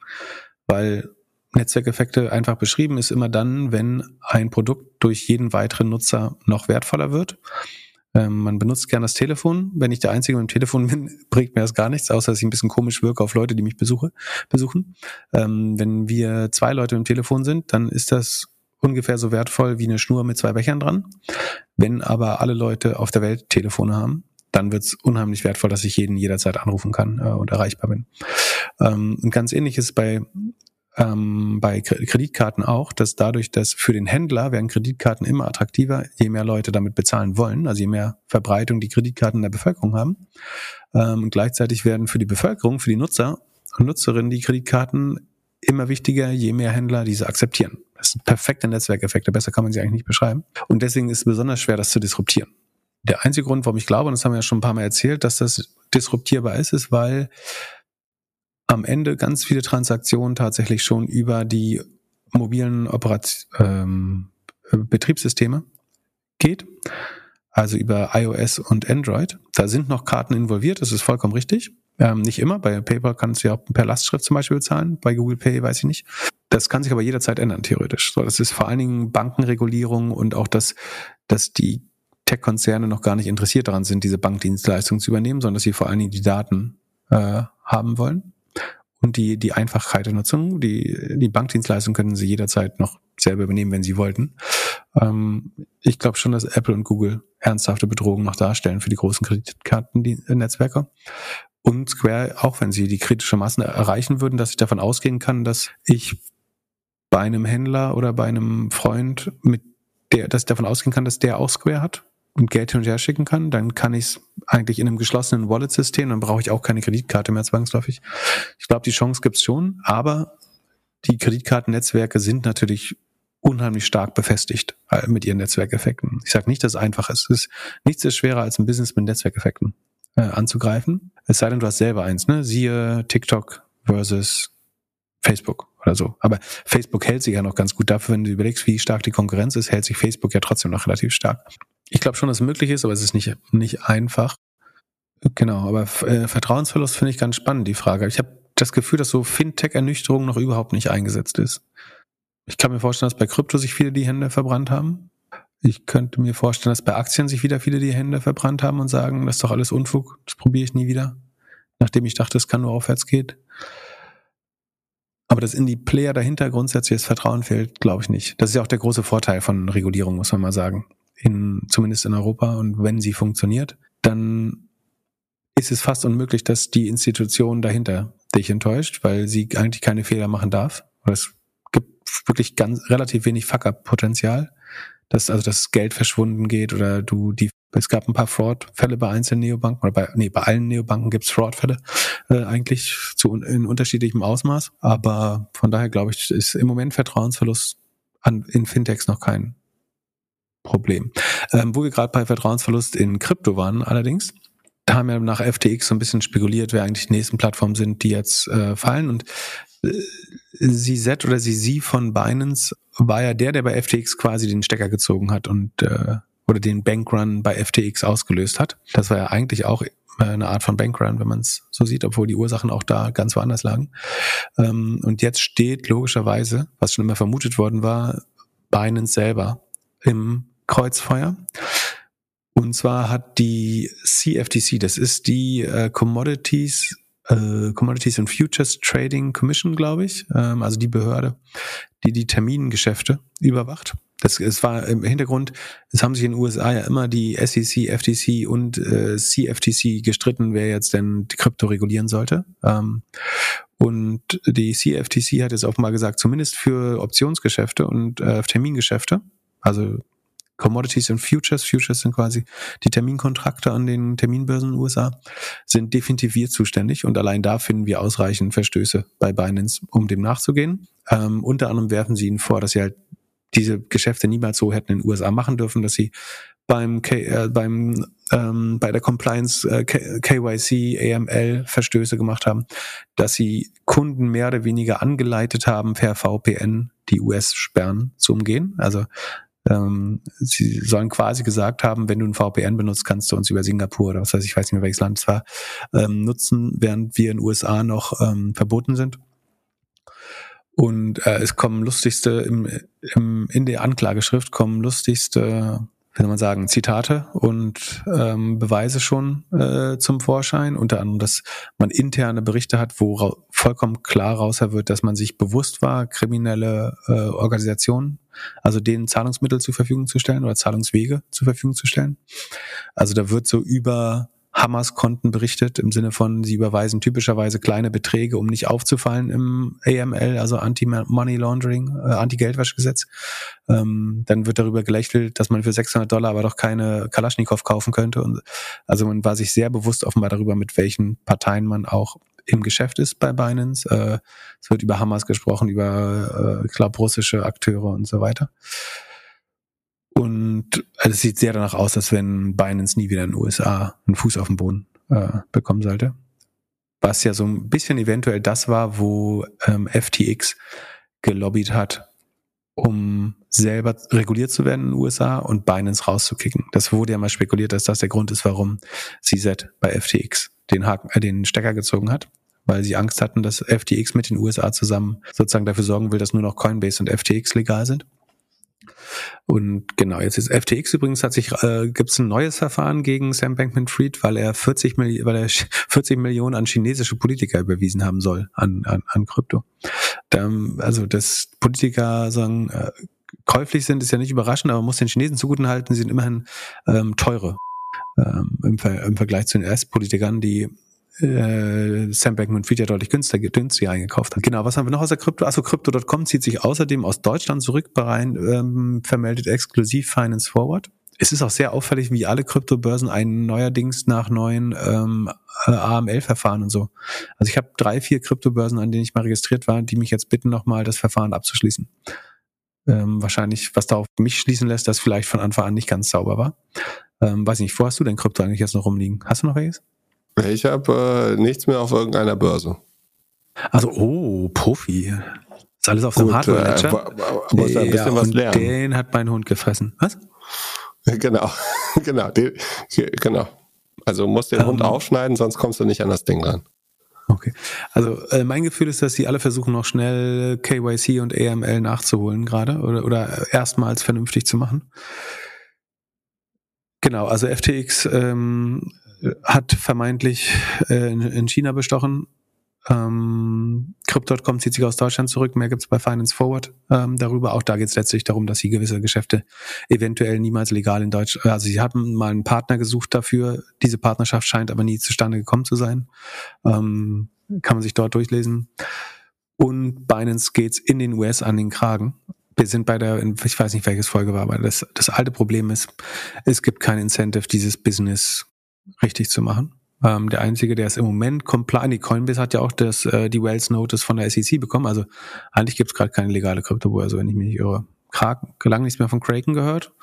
S2: Weil Netzwerkeffekte einfach beschrieben ist immer dann, wenn ein Produkt durch jeden weiteren Nutzer noch wertvoller wird. Ähm, man benutzt gern das Telefon. Wenn ich der Einzige mit dem Telefon bin, bringt mir das gar nichts, außer dass ich ein bisschen komisch wirke auf Leute, die mich besuche, besuchen. Ähm, wenn wir zwei Leute mit dem Telefon sind, dann ist das ungefähr so wertvoll wie eine Schnur mit zwei Bechern dran. Wenn aber alle Leute auf der Welt Telefone haben, dann wird es unheimlich wertvoll, dass ich jeden jederzeit anrufen kann äh, und erreichbar bin. Ähm, und ganz ähnlich ist bei ähm, bei Kreditkarten auch, dass dadurch, dass für den Händler werden Kreditkarten immer attraktiver, je mehr Leute damit bezahlen wollen, also je mehr Verbreitung die Kreditkarten in der Bevölkerung haben. Ähm, und gleichzeitig werden für die Bevölkerung, für die Nutzer und Nutzerinnen die Kreditkarten immer wichtiger, je mehr Händler diese akzeptieren. Das sind perfekte Netzwerkeffekte, besser kann man sie eigentlich nicht beschreiben. Und deswegen ist es besonders schwer, das zu disruptieren. Der einzige Grund, warum ich glaube, und das haben wir ja schon ein paar Mal erzählt, dass das disruptierbar ist, ist, weil am Ende ganz viele Transaktionen tatsächlich schon über die mobilen Operat ähm, Betriebssysteme geht, also über iOS und Android. Da sind noch Karten involviert, das ist vollkommen richtig. Ähm, nicht immer, bei PayPal kannst du ja auch per Lastschrift zum Beispiel bezahlen, bei Google Pay weiß ich nicht. Das kann sich aber jederzeit ändern, theoretisch. So, das ist vor allen Dingen Bankenregulierung und auch das, dass die Tech-Konzerne noch gar nicht interessiert daran sind, diese Bankdienstleistung zu übernehmen, sondern dass sie vor allen Dingen die Daten äh, haben wollen und die, die Einfachheit der Nutzung. Die, die Bankdienstleistung können sie jederzeit noch selber übernehmen, wenn sie wollten. Ähm, ich glaube schon, dass Apple und Google ernsthafte Bedrohungen noch darstellen für die großen Kreditkartennetzwerke. und Square, auch wenn sie die kritische Masse erreichen würden, dass ich davon ausgehen kann, dass ich bei einem Händler oder bei einem Freund mit der, dass ich davon ausgehen kann, dass der auch Square hat Geld hin und her schicken kann, dann kann ich es eigentlich in einem geschlossenen Wallet-System, dann brauche ich auch keine Kreditkarte mehr zwangsläufig. Ich glaube, die Chance gibt's schon, aber die Kreditkartennetzwerke sind natürlich unheimlich stark befestigt äh, mit ihren Netzwerkeffekten. Ich sage nicht, dass es einfach ist. Es ist nichts ist schwerer als ein Business mit Netzwerkeffekten äh, anzugreifen. Es sei denn, du hast selber eins, ne? Siehe TikTok versus Facebook oder so. Aber Facebook hält sich ja noch ganz gut dafür, wenn du überlegst, wie stark die Konkurrenz ist, hält sich Facebook ja trotzdem noch relativ stark. Ich glaube schon, dass es möglich ist, aber es ist nicht, nicht einfach. Genau, aber äh, Vertrauensverlust finde ich ganz spannend, die Frage. Ich habe das Gefühl, dass so Fintech-Ernüchterung noch überhaupt nicht eingesetzt ist. Ich kann mir vorstellen, dass bei Krypto sich viele die Hände verbrannt haben. Ich könnte mir vorstellen, dass bei Aktien sich wieder viele die Hände verbrannt haben und sagen, das ist doch alles Unfug, das probiere ich nie wieder. Nachdem ich dachte, es kann nur aufwärts geht. Aber dass in die Player dahinter grundsätzlich das Vertrauen fehlt, glaube ich nicht. Das ist ja auch der große Vorteil von Regulierung, muss man mal sagen. In, zumindest in Europa. Und wenn sie funktioniert, dann ist es fast unmöglich, dass die Institution dahinter dich enttäuscht, weil sie eigentlich keine Fehler machen darf. Es gibt wirklich ganz relativ wenig Fuck-up-Potenzial, dass also das Geld verschwunden geht oder du die es gab ein paar Fraud-Fälle bei einzelnen Neobanken oder bei nee bei allen Neobanken gibt es Fraud-Fälle äh, eigentlich zu in unterschiedlichem Ausmaß, aber von daher glaube ich ist im Moment Vertrauensverlust an in Fintechs noch kein Problem. Ähm, wo wir gerade bei Vertrauensverlust in Krypto waren allerdings, da haben wir nach FTX so ein bisschen spekuliert, wer eigentlich die nächsten Plattformen sind, die jetzt äh, fallen. Und äh, CZ oder CZ von Binance war ja der, der bei FTX quasi den Stecker gezogen hat und äh, oder den Bankrun bei FTX ausgelöst hat. Das war ja eigentlich auch eine Art von Bankrun, wenn man es so sieht, obwohl die Ursachen auch da ganz woanders lagen. Ähm, und jetzt steht logischerweise, was schon immer vermutet worden war, Binance selber im Kreuzfeuer. Und zwar hat die CFTC, das ist die äh, Commodities äh, Commodities and Futures Trading Commission, glaube ich, ähm, also die Behörde, die die Termingeschäfte überwacht. Das, es war im Hintergrund, es haben sich in den USA ja immer die SEC, FTC und äh, CFTC gestritten, wer jetzt denn die Krypto regulieren sollte. Ähm, und die CFTC hat jetzt offenbar gesagt, zumindest für Optionsgeschäfte und äh, Termingeschäfte, also Commodities und Futures, Futures sind quasi die Terminkontrakte an den Terminbörsen in den USA, sind definitiv wir zuständig und allein da finden wir ausreichend Verstöße bei Binance, um dem nachzugehen. Ähm, unter anderem werfen sie ihnen vor, dass sie halt diese Geschäfte niemals so hätten in den USA machen dürfen, dass sie beim, K äh, beim ähm, bei der Compliance äh, KYC, AML Verstöße gemacht haben, dass sie Kunden mehr oder weniger angeleitet haben, per VPN die US-Sperren zu umgehen. Also ähm, sie sollen quasi gesagt haben, wenn du ein VPN benutzt, kannst du uns über Singapur oder was weiß ich, weiß nicht mehr welches Land es war, ähm, nutzen, während wir in den USA noch ähm, verboten sind. Und äh, es kommen lustigste, im, im, in der Anklageschrift kommen lustigste wie man sagen, Zitate und ähm, Beweise schon äh, zum Vorschein. Unter anderem, dass man interne Berichte hat, wo vollkommen klar raus wird, dass man sich bewusst war, kriminelle äh, Organisationen, also denen Zahlungsmittel zur Verfügung zu stellen oder Zahlungswege zur Verfügung zu stellen. Also da wird so über Hamas-Konten berichtet, im Sinne von, sie überweisen typischerweise kleine Beträge, um nicht aufzufallen im AML, also Anti-Money Laundering, äh, Anti-Geldwäschegesetz. Ähm, dann wird darüber gelächelt, dass man für 600 Dollar aber doch keine Kalaschnikow kaufen könnte. Und also man war sich sehr bewusst offenbar darüber, mit welchen Parteien man auch im Geschäft ist bei Binance. Äh, es wird über Hamas gesprochen, über, äh, ich glaube, russische Akteure und so weiter. Und also es sieht sehr danach aus, als wenn Binance nie wieder in den USA einen Fuß auf den Boden äh, bekommen sollte. Was ja so ein bisschen eventuell das war, wo ähm, FTX gelobbyt hat, um selber reguliert zu werden in den USA und Binance rauszukicken. Das wurde ja mal spekuliert, dass das der Grund ist, warum CZ bei FTX den Haken, äh, den Stecker gezogen hat, weil sie Angst hatten, dass FTX mit den USA zusammen sozusagen dafür sorgen will, dass nur noch Coinbase und FTX legal sind. Und genau, jetzt ist FTX übrigens hat sich, äh, gibt es ein neues Verfahren gegen Sam Bankman-Fried, weil er 40 Millionen, weil er 40 Millionen an chinesische Politiker überwiesen haben soll an, an, an Krypto. Da, also, dass Politiker sagen, äh, käuflich sind, ist ja nicht überraschend, aber man muss den Chinesen zugutehalten, sie sind immerhin ähm, teure ähm, im, Ver im Vergleich zu den US-Politikern, die äh, Sam Bankman-Fried deutlich günstiger, günstiger eingekauft hat. Genau, was haben wir noch aus der Krypto? Achso, Crypto.com zieht sich außerdem aus Deutschland zurück, Bahrain ähm, vermeldet exklusiv Finance Forward. Es ist auch sehr auffällig, wie alle Kryptobörsen einen neuerdings nach neuen ähm, äh, AML-Verfahren und so. Also ich habe drei, vier Kryptobörsen, an denen ich mal registriert war, die mich jetzt bitten, nochmal das Verfahren abzuschließen. Ähm, wahrscheinlich, was da auf mich schließen lässt, dass vielleicht von Anfang an nicht ganz sauber war. Ähm, weiß nicht, wo hast du denn Krypto eigentlich jetzt noch rumliegen? Hast du noch welches?
S1: Ich habe äh, nichts mehr auf irgendeiner Börse.
S2: Also, oh, Profi. Ist alles auf dem Hardware-Ledger?
S1: Äh, muss ein bisschen
S2: ja,
S1: was lernen.
S2: den hat mein Hund gefressen. Was?
S1: Genau, genau, den, genau. Also musst den
S2: Ähm.
S1: Hund aufschneiden, sonst kommst du nicht an das Ding ran.
S2: Okay. Also äh, mein Gefühl ist, dass sie alle versuchen, noch schnell KYC und AML nachzuholen gerade oder, oder erstmals vernünftig zu machen. Genau, also FTX ähm, hat vermeintlich äh, in, in China bestochen. Ähm, Crypto.com zieht sich aus Deutschland zurück, mehr gibt's bei Finance Forward ähm, darüber. Auch da geht's letztlich darum, dass sie gewisse Geschäfte eventuell niemals legal in Deutsch, also sie hatten mal einen Partner gesucht dafür, diese Partnerschaft scheint aber nie zustande gekommen zu sein. Ähm, kann man sich dort durchlesen. Und Binance geht's in den US an den Kragen. Wir sind bei der, ich weiß nicht, welches Folge war, aber das, das alte Problem ist, es gibt kein Incentive, dieses Business richtig zu machen. Ähm, der einzige, der ist im Moment compliant, die Coinbase hat ja auch das, äh, die Wells Notice von der SEC bekommen. Also eigentlich gibt's gerade keine legale Kryptobörse, wenn ich mich nicht irre. Kraken, gelang nichts mehr von Kraken gehört.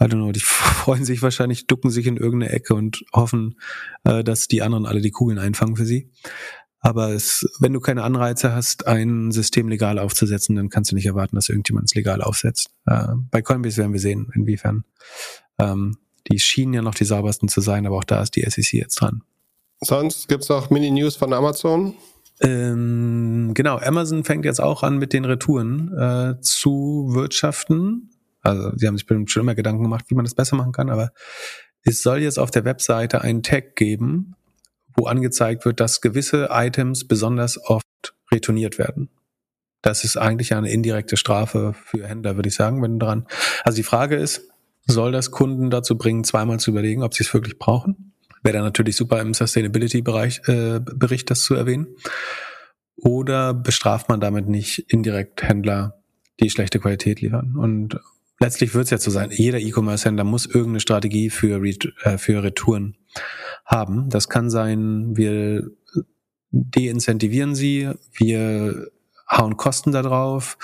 S2: I don't know, die freuen sich wahrscheinlich, ducken sich in irgendeine Ecke und hoffen, äh, dass die anderen alle die Kugeln einfangen für sie. Aber es, wenn du keine Anreize hast, ein System legal aufzusetzen, dann kannst du nicht erwarten, dass irgendjemand es legal aufsetzt. Äh, bei Coinbase werden wir sehen, inwiefern. Ähm, die schienen ja noch die saubersten zu sein, aber auch da ist die SEC jetzt dran.
S1: Sonst gibt's noch Mini-News von Amazon.
S2: Ähm, genau, Amazon fängt jetzt auch an, mit den Retouren äh, zu wirtschaften. Also sie haben sich bestimmt schon immer Gedanken gemacht, wie man das besser machen kann, aber es soll jetzt auf der Webseite einen Tag geben, wo angezeigt wird, dass gewisse Items besonders oft retourniert werden. Das ist eigentlich eine indirekte Strafe für Händler, würde ich sagen, wenn dran. Also die Frage ist, soll das Kunden dazu bringen, zweimal zu überlegen, ob sie es wirklich brauchen? Wäre dann natürlich super im Sustainability-Bereich äh, Bericht das zu erwähnen. Oder bestraft man damit nicht indirekt Händler, die schlechte Qualität liefern? Und letztlich wird es ja so sein, jeder E-Commerce-Händler muss irgendeine Strategie für, äh, für Retouren haben. Das kann sein, wir deincentivieren sie, wir hauen Kosten da drauf,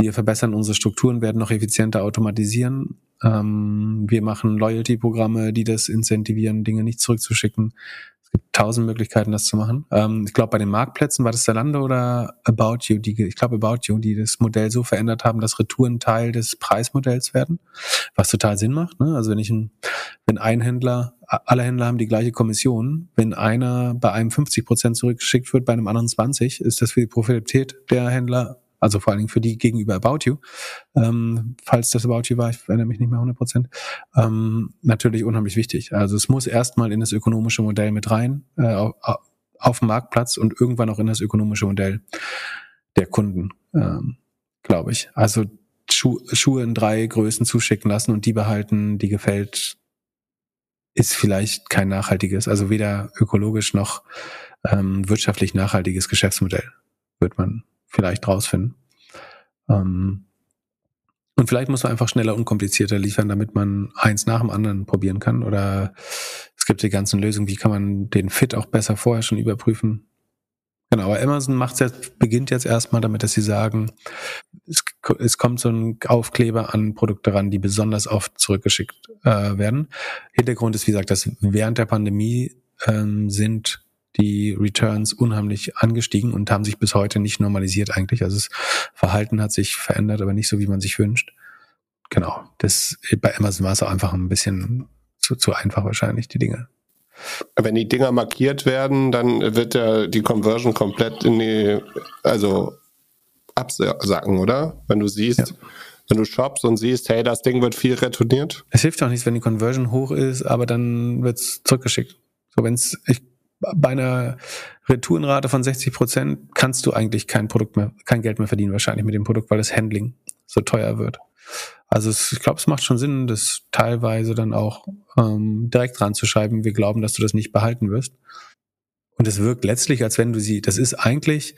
S2: wir verbessern unsere Strukturen, werden noch effizienter automatisieren. Ähm, wir machen Loyalty-Programme, die das incentivieren, Dinge nicht zurückzuschicken. Es gibt tausend Möglichkeiten, das zu machen. Ähm, ich glaube, bei den Marktplätzen war das Zalando oder About You, die, ich glaube About You, die das Modell so verändert haben, dass Retouren Teil des Preismodells werden, was total Sinn macht. Ne? Also wenn ich ein, wenn ein Händler, alle Händler haben die gleiche Kommission, wenn einer bei einem 50 Prozent zurückgeschickt wird, bei einem anderen 20, ist das für die Profitabilität der Händler also vor allen Dingen für die gegenüber About You, ähm, falls das About You war, ich erinnere mich nicht mehr 100 Prozent, ähm, natürlich unheimlich wichtig. Also es muss erstmal in das ökonomische Modell mit rein, äh, auf, auf dem Marktplatz und irgendwann auch in das ökonomische Modell der Kunden, ähm, glaube ich. Also Schu Schuhe in drei Größen zuschicken lassen und die behalten, die gefällt, ist vielleicht kein nachhaltiges, also weder ökologisch noch ähm, wirtschaftlich nachhaltiges Geschäftsmodell, wird man vielleicht rausfinden. Ähm, und vielleicht muss man einfach schneller, unkomplizierter liefern, damit man eins nach dem anderen probieren kann. Oder es gibt die ganzen Lösungen, wie kann man den Fit auch besser vorher schon überprüfen. Genau, aber Amazon macht jetzt, beginnt jetzt erstmal damit, dass sie sagen, es, es kommt so ein Aufkleber an Produkte ran, die besonders oft zurückgeschickt äh, werden. Hintergrund ist, wie gesagt, dass während der Pandemie ähm, sind die Returns unheimlich angestiegen und haben sich bis heute nicht normalisiert eigentlich. Also das Verhalten hat sich verändert, aber nicht so, wie man sich wünscht. Genau. Das, bei Amazon war es auch einfach ein bisschen zu, zu einfach wahrscheinlich, die Dinge.
S1: Wenn die Dinger markiert werden, dann wird ja die Conversion komplett in die, also absacken, oder? Wenn du siehst, ja. wenn du shoppst und siehst, hey, das Ding wird viel retourniert.
S2: Es hilft auch nichts, wenn die Conversion hoch ist, aber dann wird es zurückgeschickt. So, wenn es, ich bei einer Retourenrate von 60 Prozent kannst du eigentlich kein Produkt mehr, kein Geld mehr verdienen wahrscheinlich mit dem Produkt, weil das Handling so teuer wird. Also es, ich glaube, es macht schon Sinn, das teilweise dann auch ähm, direkt ranzuschreiben. Wir glauben, dass du das nicht behalten wirst. Und es wirkt letztlich, als wenn du sie, das ist eigentlich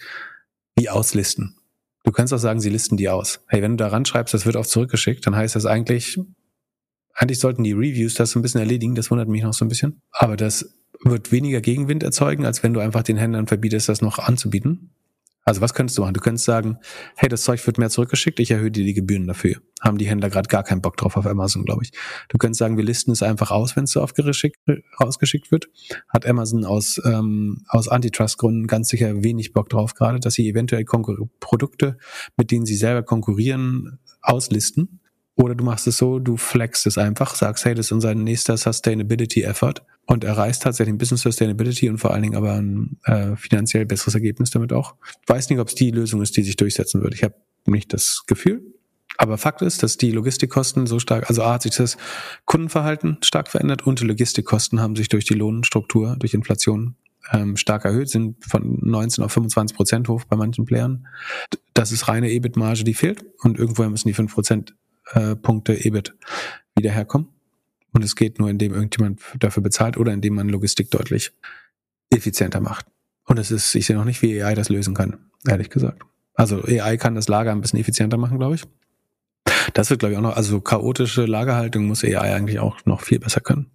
S2: wie auslisten. Du kannst auch sagen, sie listen die aus. Hey, wenn du da ranschreibst, das wird auch zurückgeschickt, dann heißt das eigentlich, eigentlich sollten die Reviews das so ein bisschen erledigen, das wundert mich noch so ein bisschen. Aber das wird weniger Gegenwind erzeugen, als wenn du einfach den Händlern verbietest, das noch anzubieten. Also was könntest du machen? Du könntest sagen, hey, das Zeug wird mehr zurückgeschickt, ich erhöhe dir die Gebühren dafür. Haben die Händler gerade gar keinen Bock drauf auf Amazon, glaube ich. Du könntest sagen, wir listen es einfach aus, wenn es so aufgeschickt, rausgeschickt wird. Hat Amazon aus, ähm, aus Antitrust-Gründen ganz sicher wenig Bock drauf gerade, dass sie eventuell Konkur Produkte, mit denen sie selber konkurrieren, auslisten. Oder du machst es so, du flexst es einfach, sagst, hey, das ist unser nächster Sustainability Effort und erreichst tatsächlich ein bisschen Sustainability und vor allen Dingen aber ein äh, finanziell besseres Ergebnis damit auch. Ich weiß nicht, ob es die Lösung ist, die sich durchsetzen wird. Ich habe nicht das Gefühl. Aber Fakt ist, dass die Logistikkosten so stark, also A hat sich das Kundenverhalten stark verändert und die Logistikkosten haben sich durch die Lohnstruktur, durch Inflation ähm, stark erhöht, sind von 19 auf 25 Prozent hoch bei manchen Playern. Das ist reine EBIT-Marge, die fehlt und irgendwoher müssen die 5 Prozent äh, Punkte EBIT wieder herkommen. Und es geht nur, indem irgendjemand dafür bezahlt oder indem man Logistik deutlich effizienter macht. Und es ist, ich sehe noch nicht, wie AI das lösen kann, ehrlich gesagt. Also AI kann das Lager ein bisschen effizienter machen, glaube ich. Das wird, glaube ich, auch noch, also chaotische Lagerhaltung muss AI eigentlich auch noch viel besser können.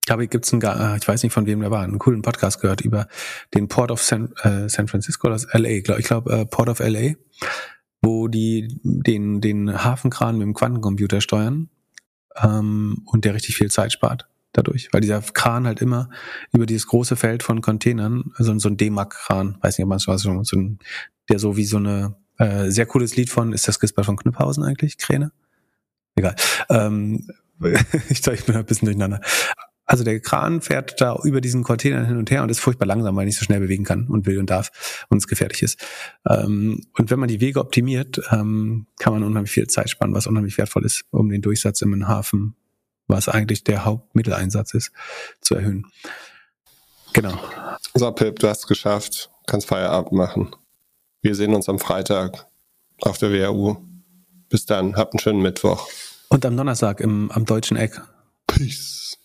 S2: Ich glaube, gibt's einen, äh, ich weiß nicht von wem der war, einen coolen Podcast gehört über den Port of San, äh, San Francisco, das LA, glaub, ich glaube, äh, Port of LA, wo die den, den Hafenkran mit dem Quantencomputer steuern ähm, und der richtig viel Zeit spart dadurch, weil dieser Kran halt immer über dieses große Feld von Containern, also so ein D-Mac-Kran, weiß nicht, ob man es so ein, der so wie so eine äh, sehr cooles Lied von, ist das Gisbert von Knüpphausen eigentlich, Kräne? Egal. Ähm, ich ich bin ein bisschen durcheinander. Also der Kran fährt da über diesen Container hin und her und ist furchtbar langsam, weil er nicht so schnell bewegen kann und will und darf und es gefährlich ist. Ähm, und wenn man die Wege optimiert, ähm, kann man unheimlich viel Zeit sparen, was unheimlich wertvoll ist, um den Durchsatz im Hafen, was eigentlich der Hauptmitteleinsatz ist, zu erhöhen. Genau.
S1: So, Pip, du hast es geschafft. Kannst Feierabend machen. Wir sehen uns am Freitag auf der WHU. Bis dann, habt einen schönen Mittwoch.
S2: Und am Donnerstag im, am Deutschen Eck.
S1: Peace.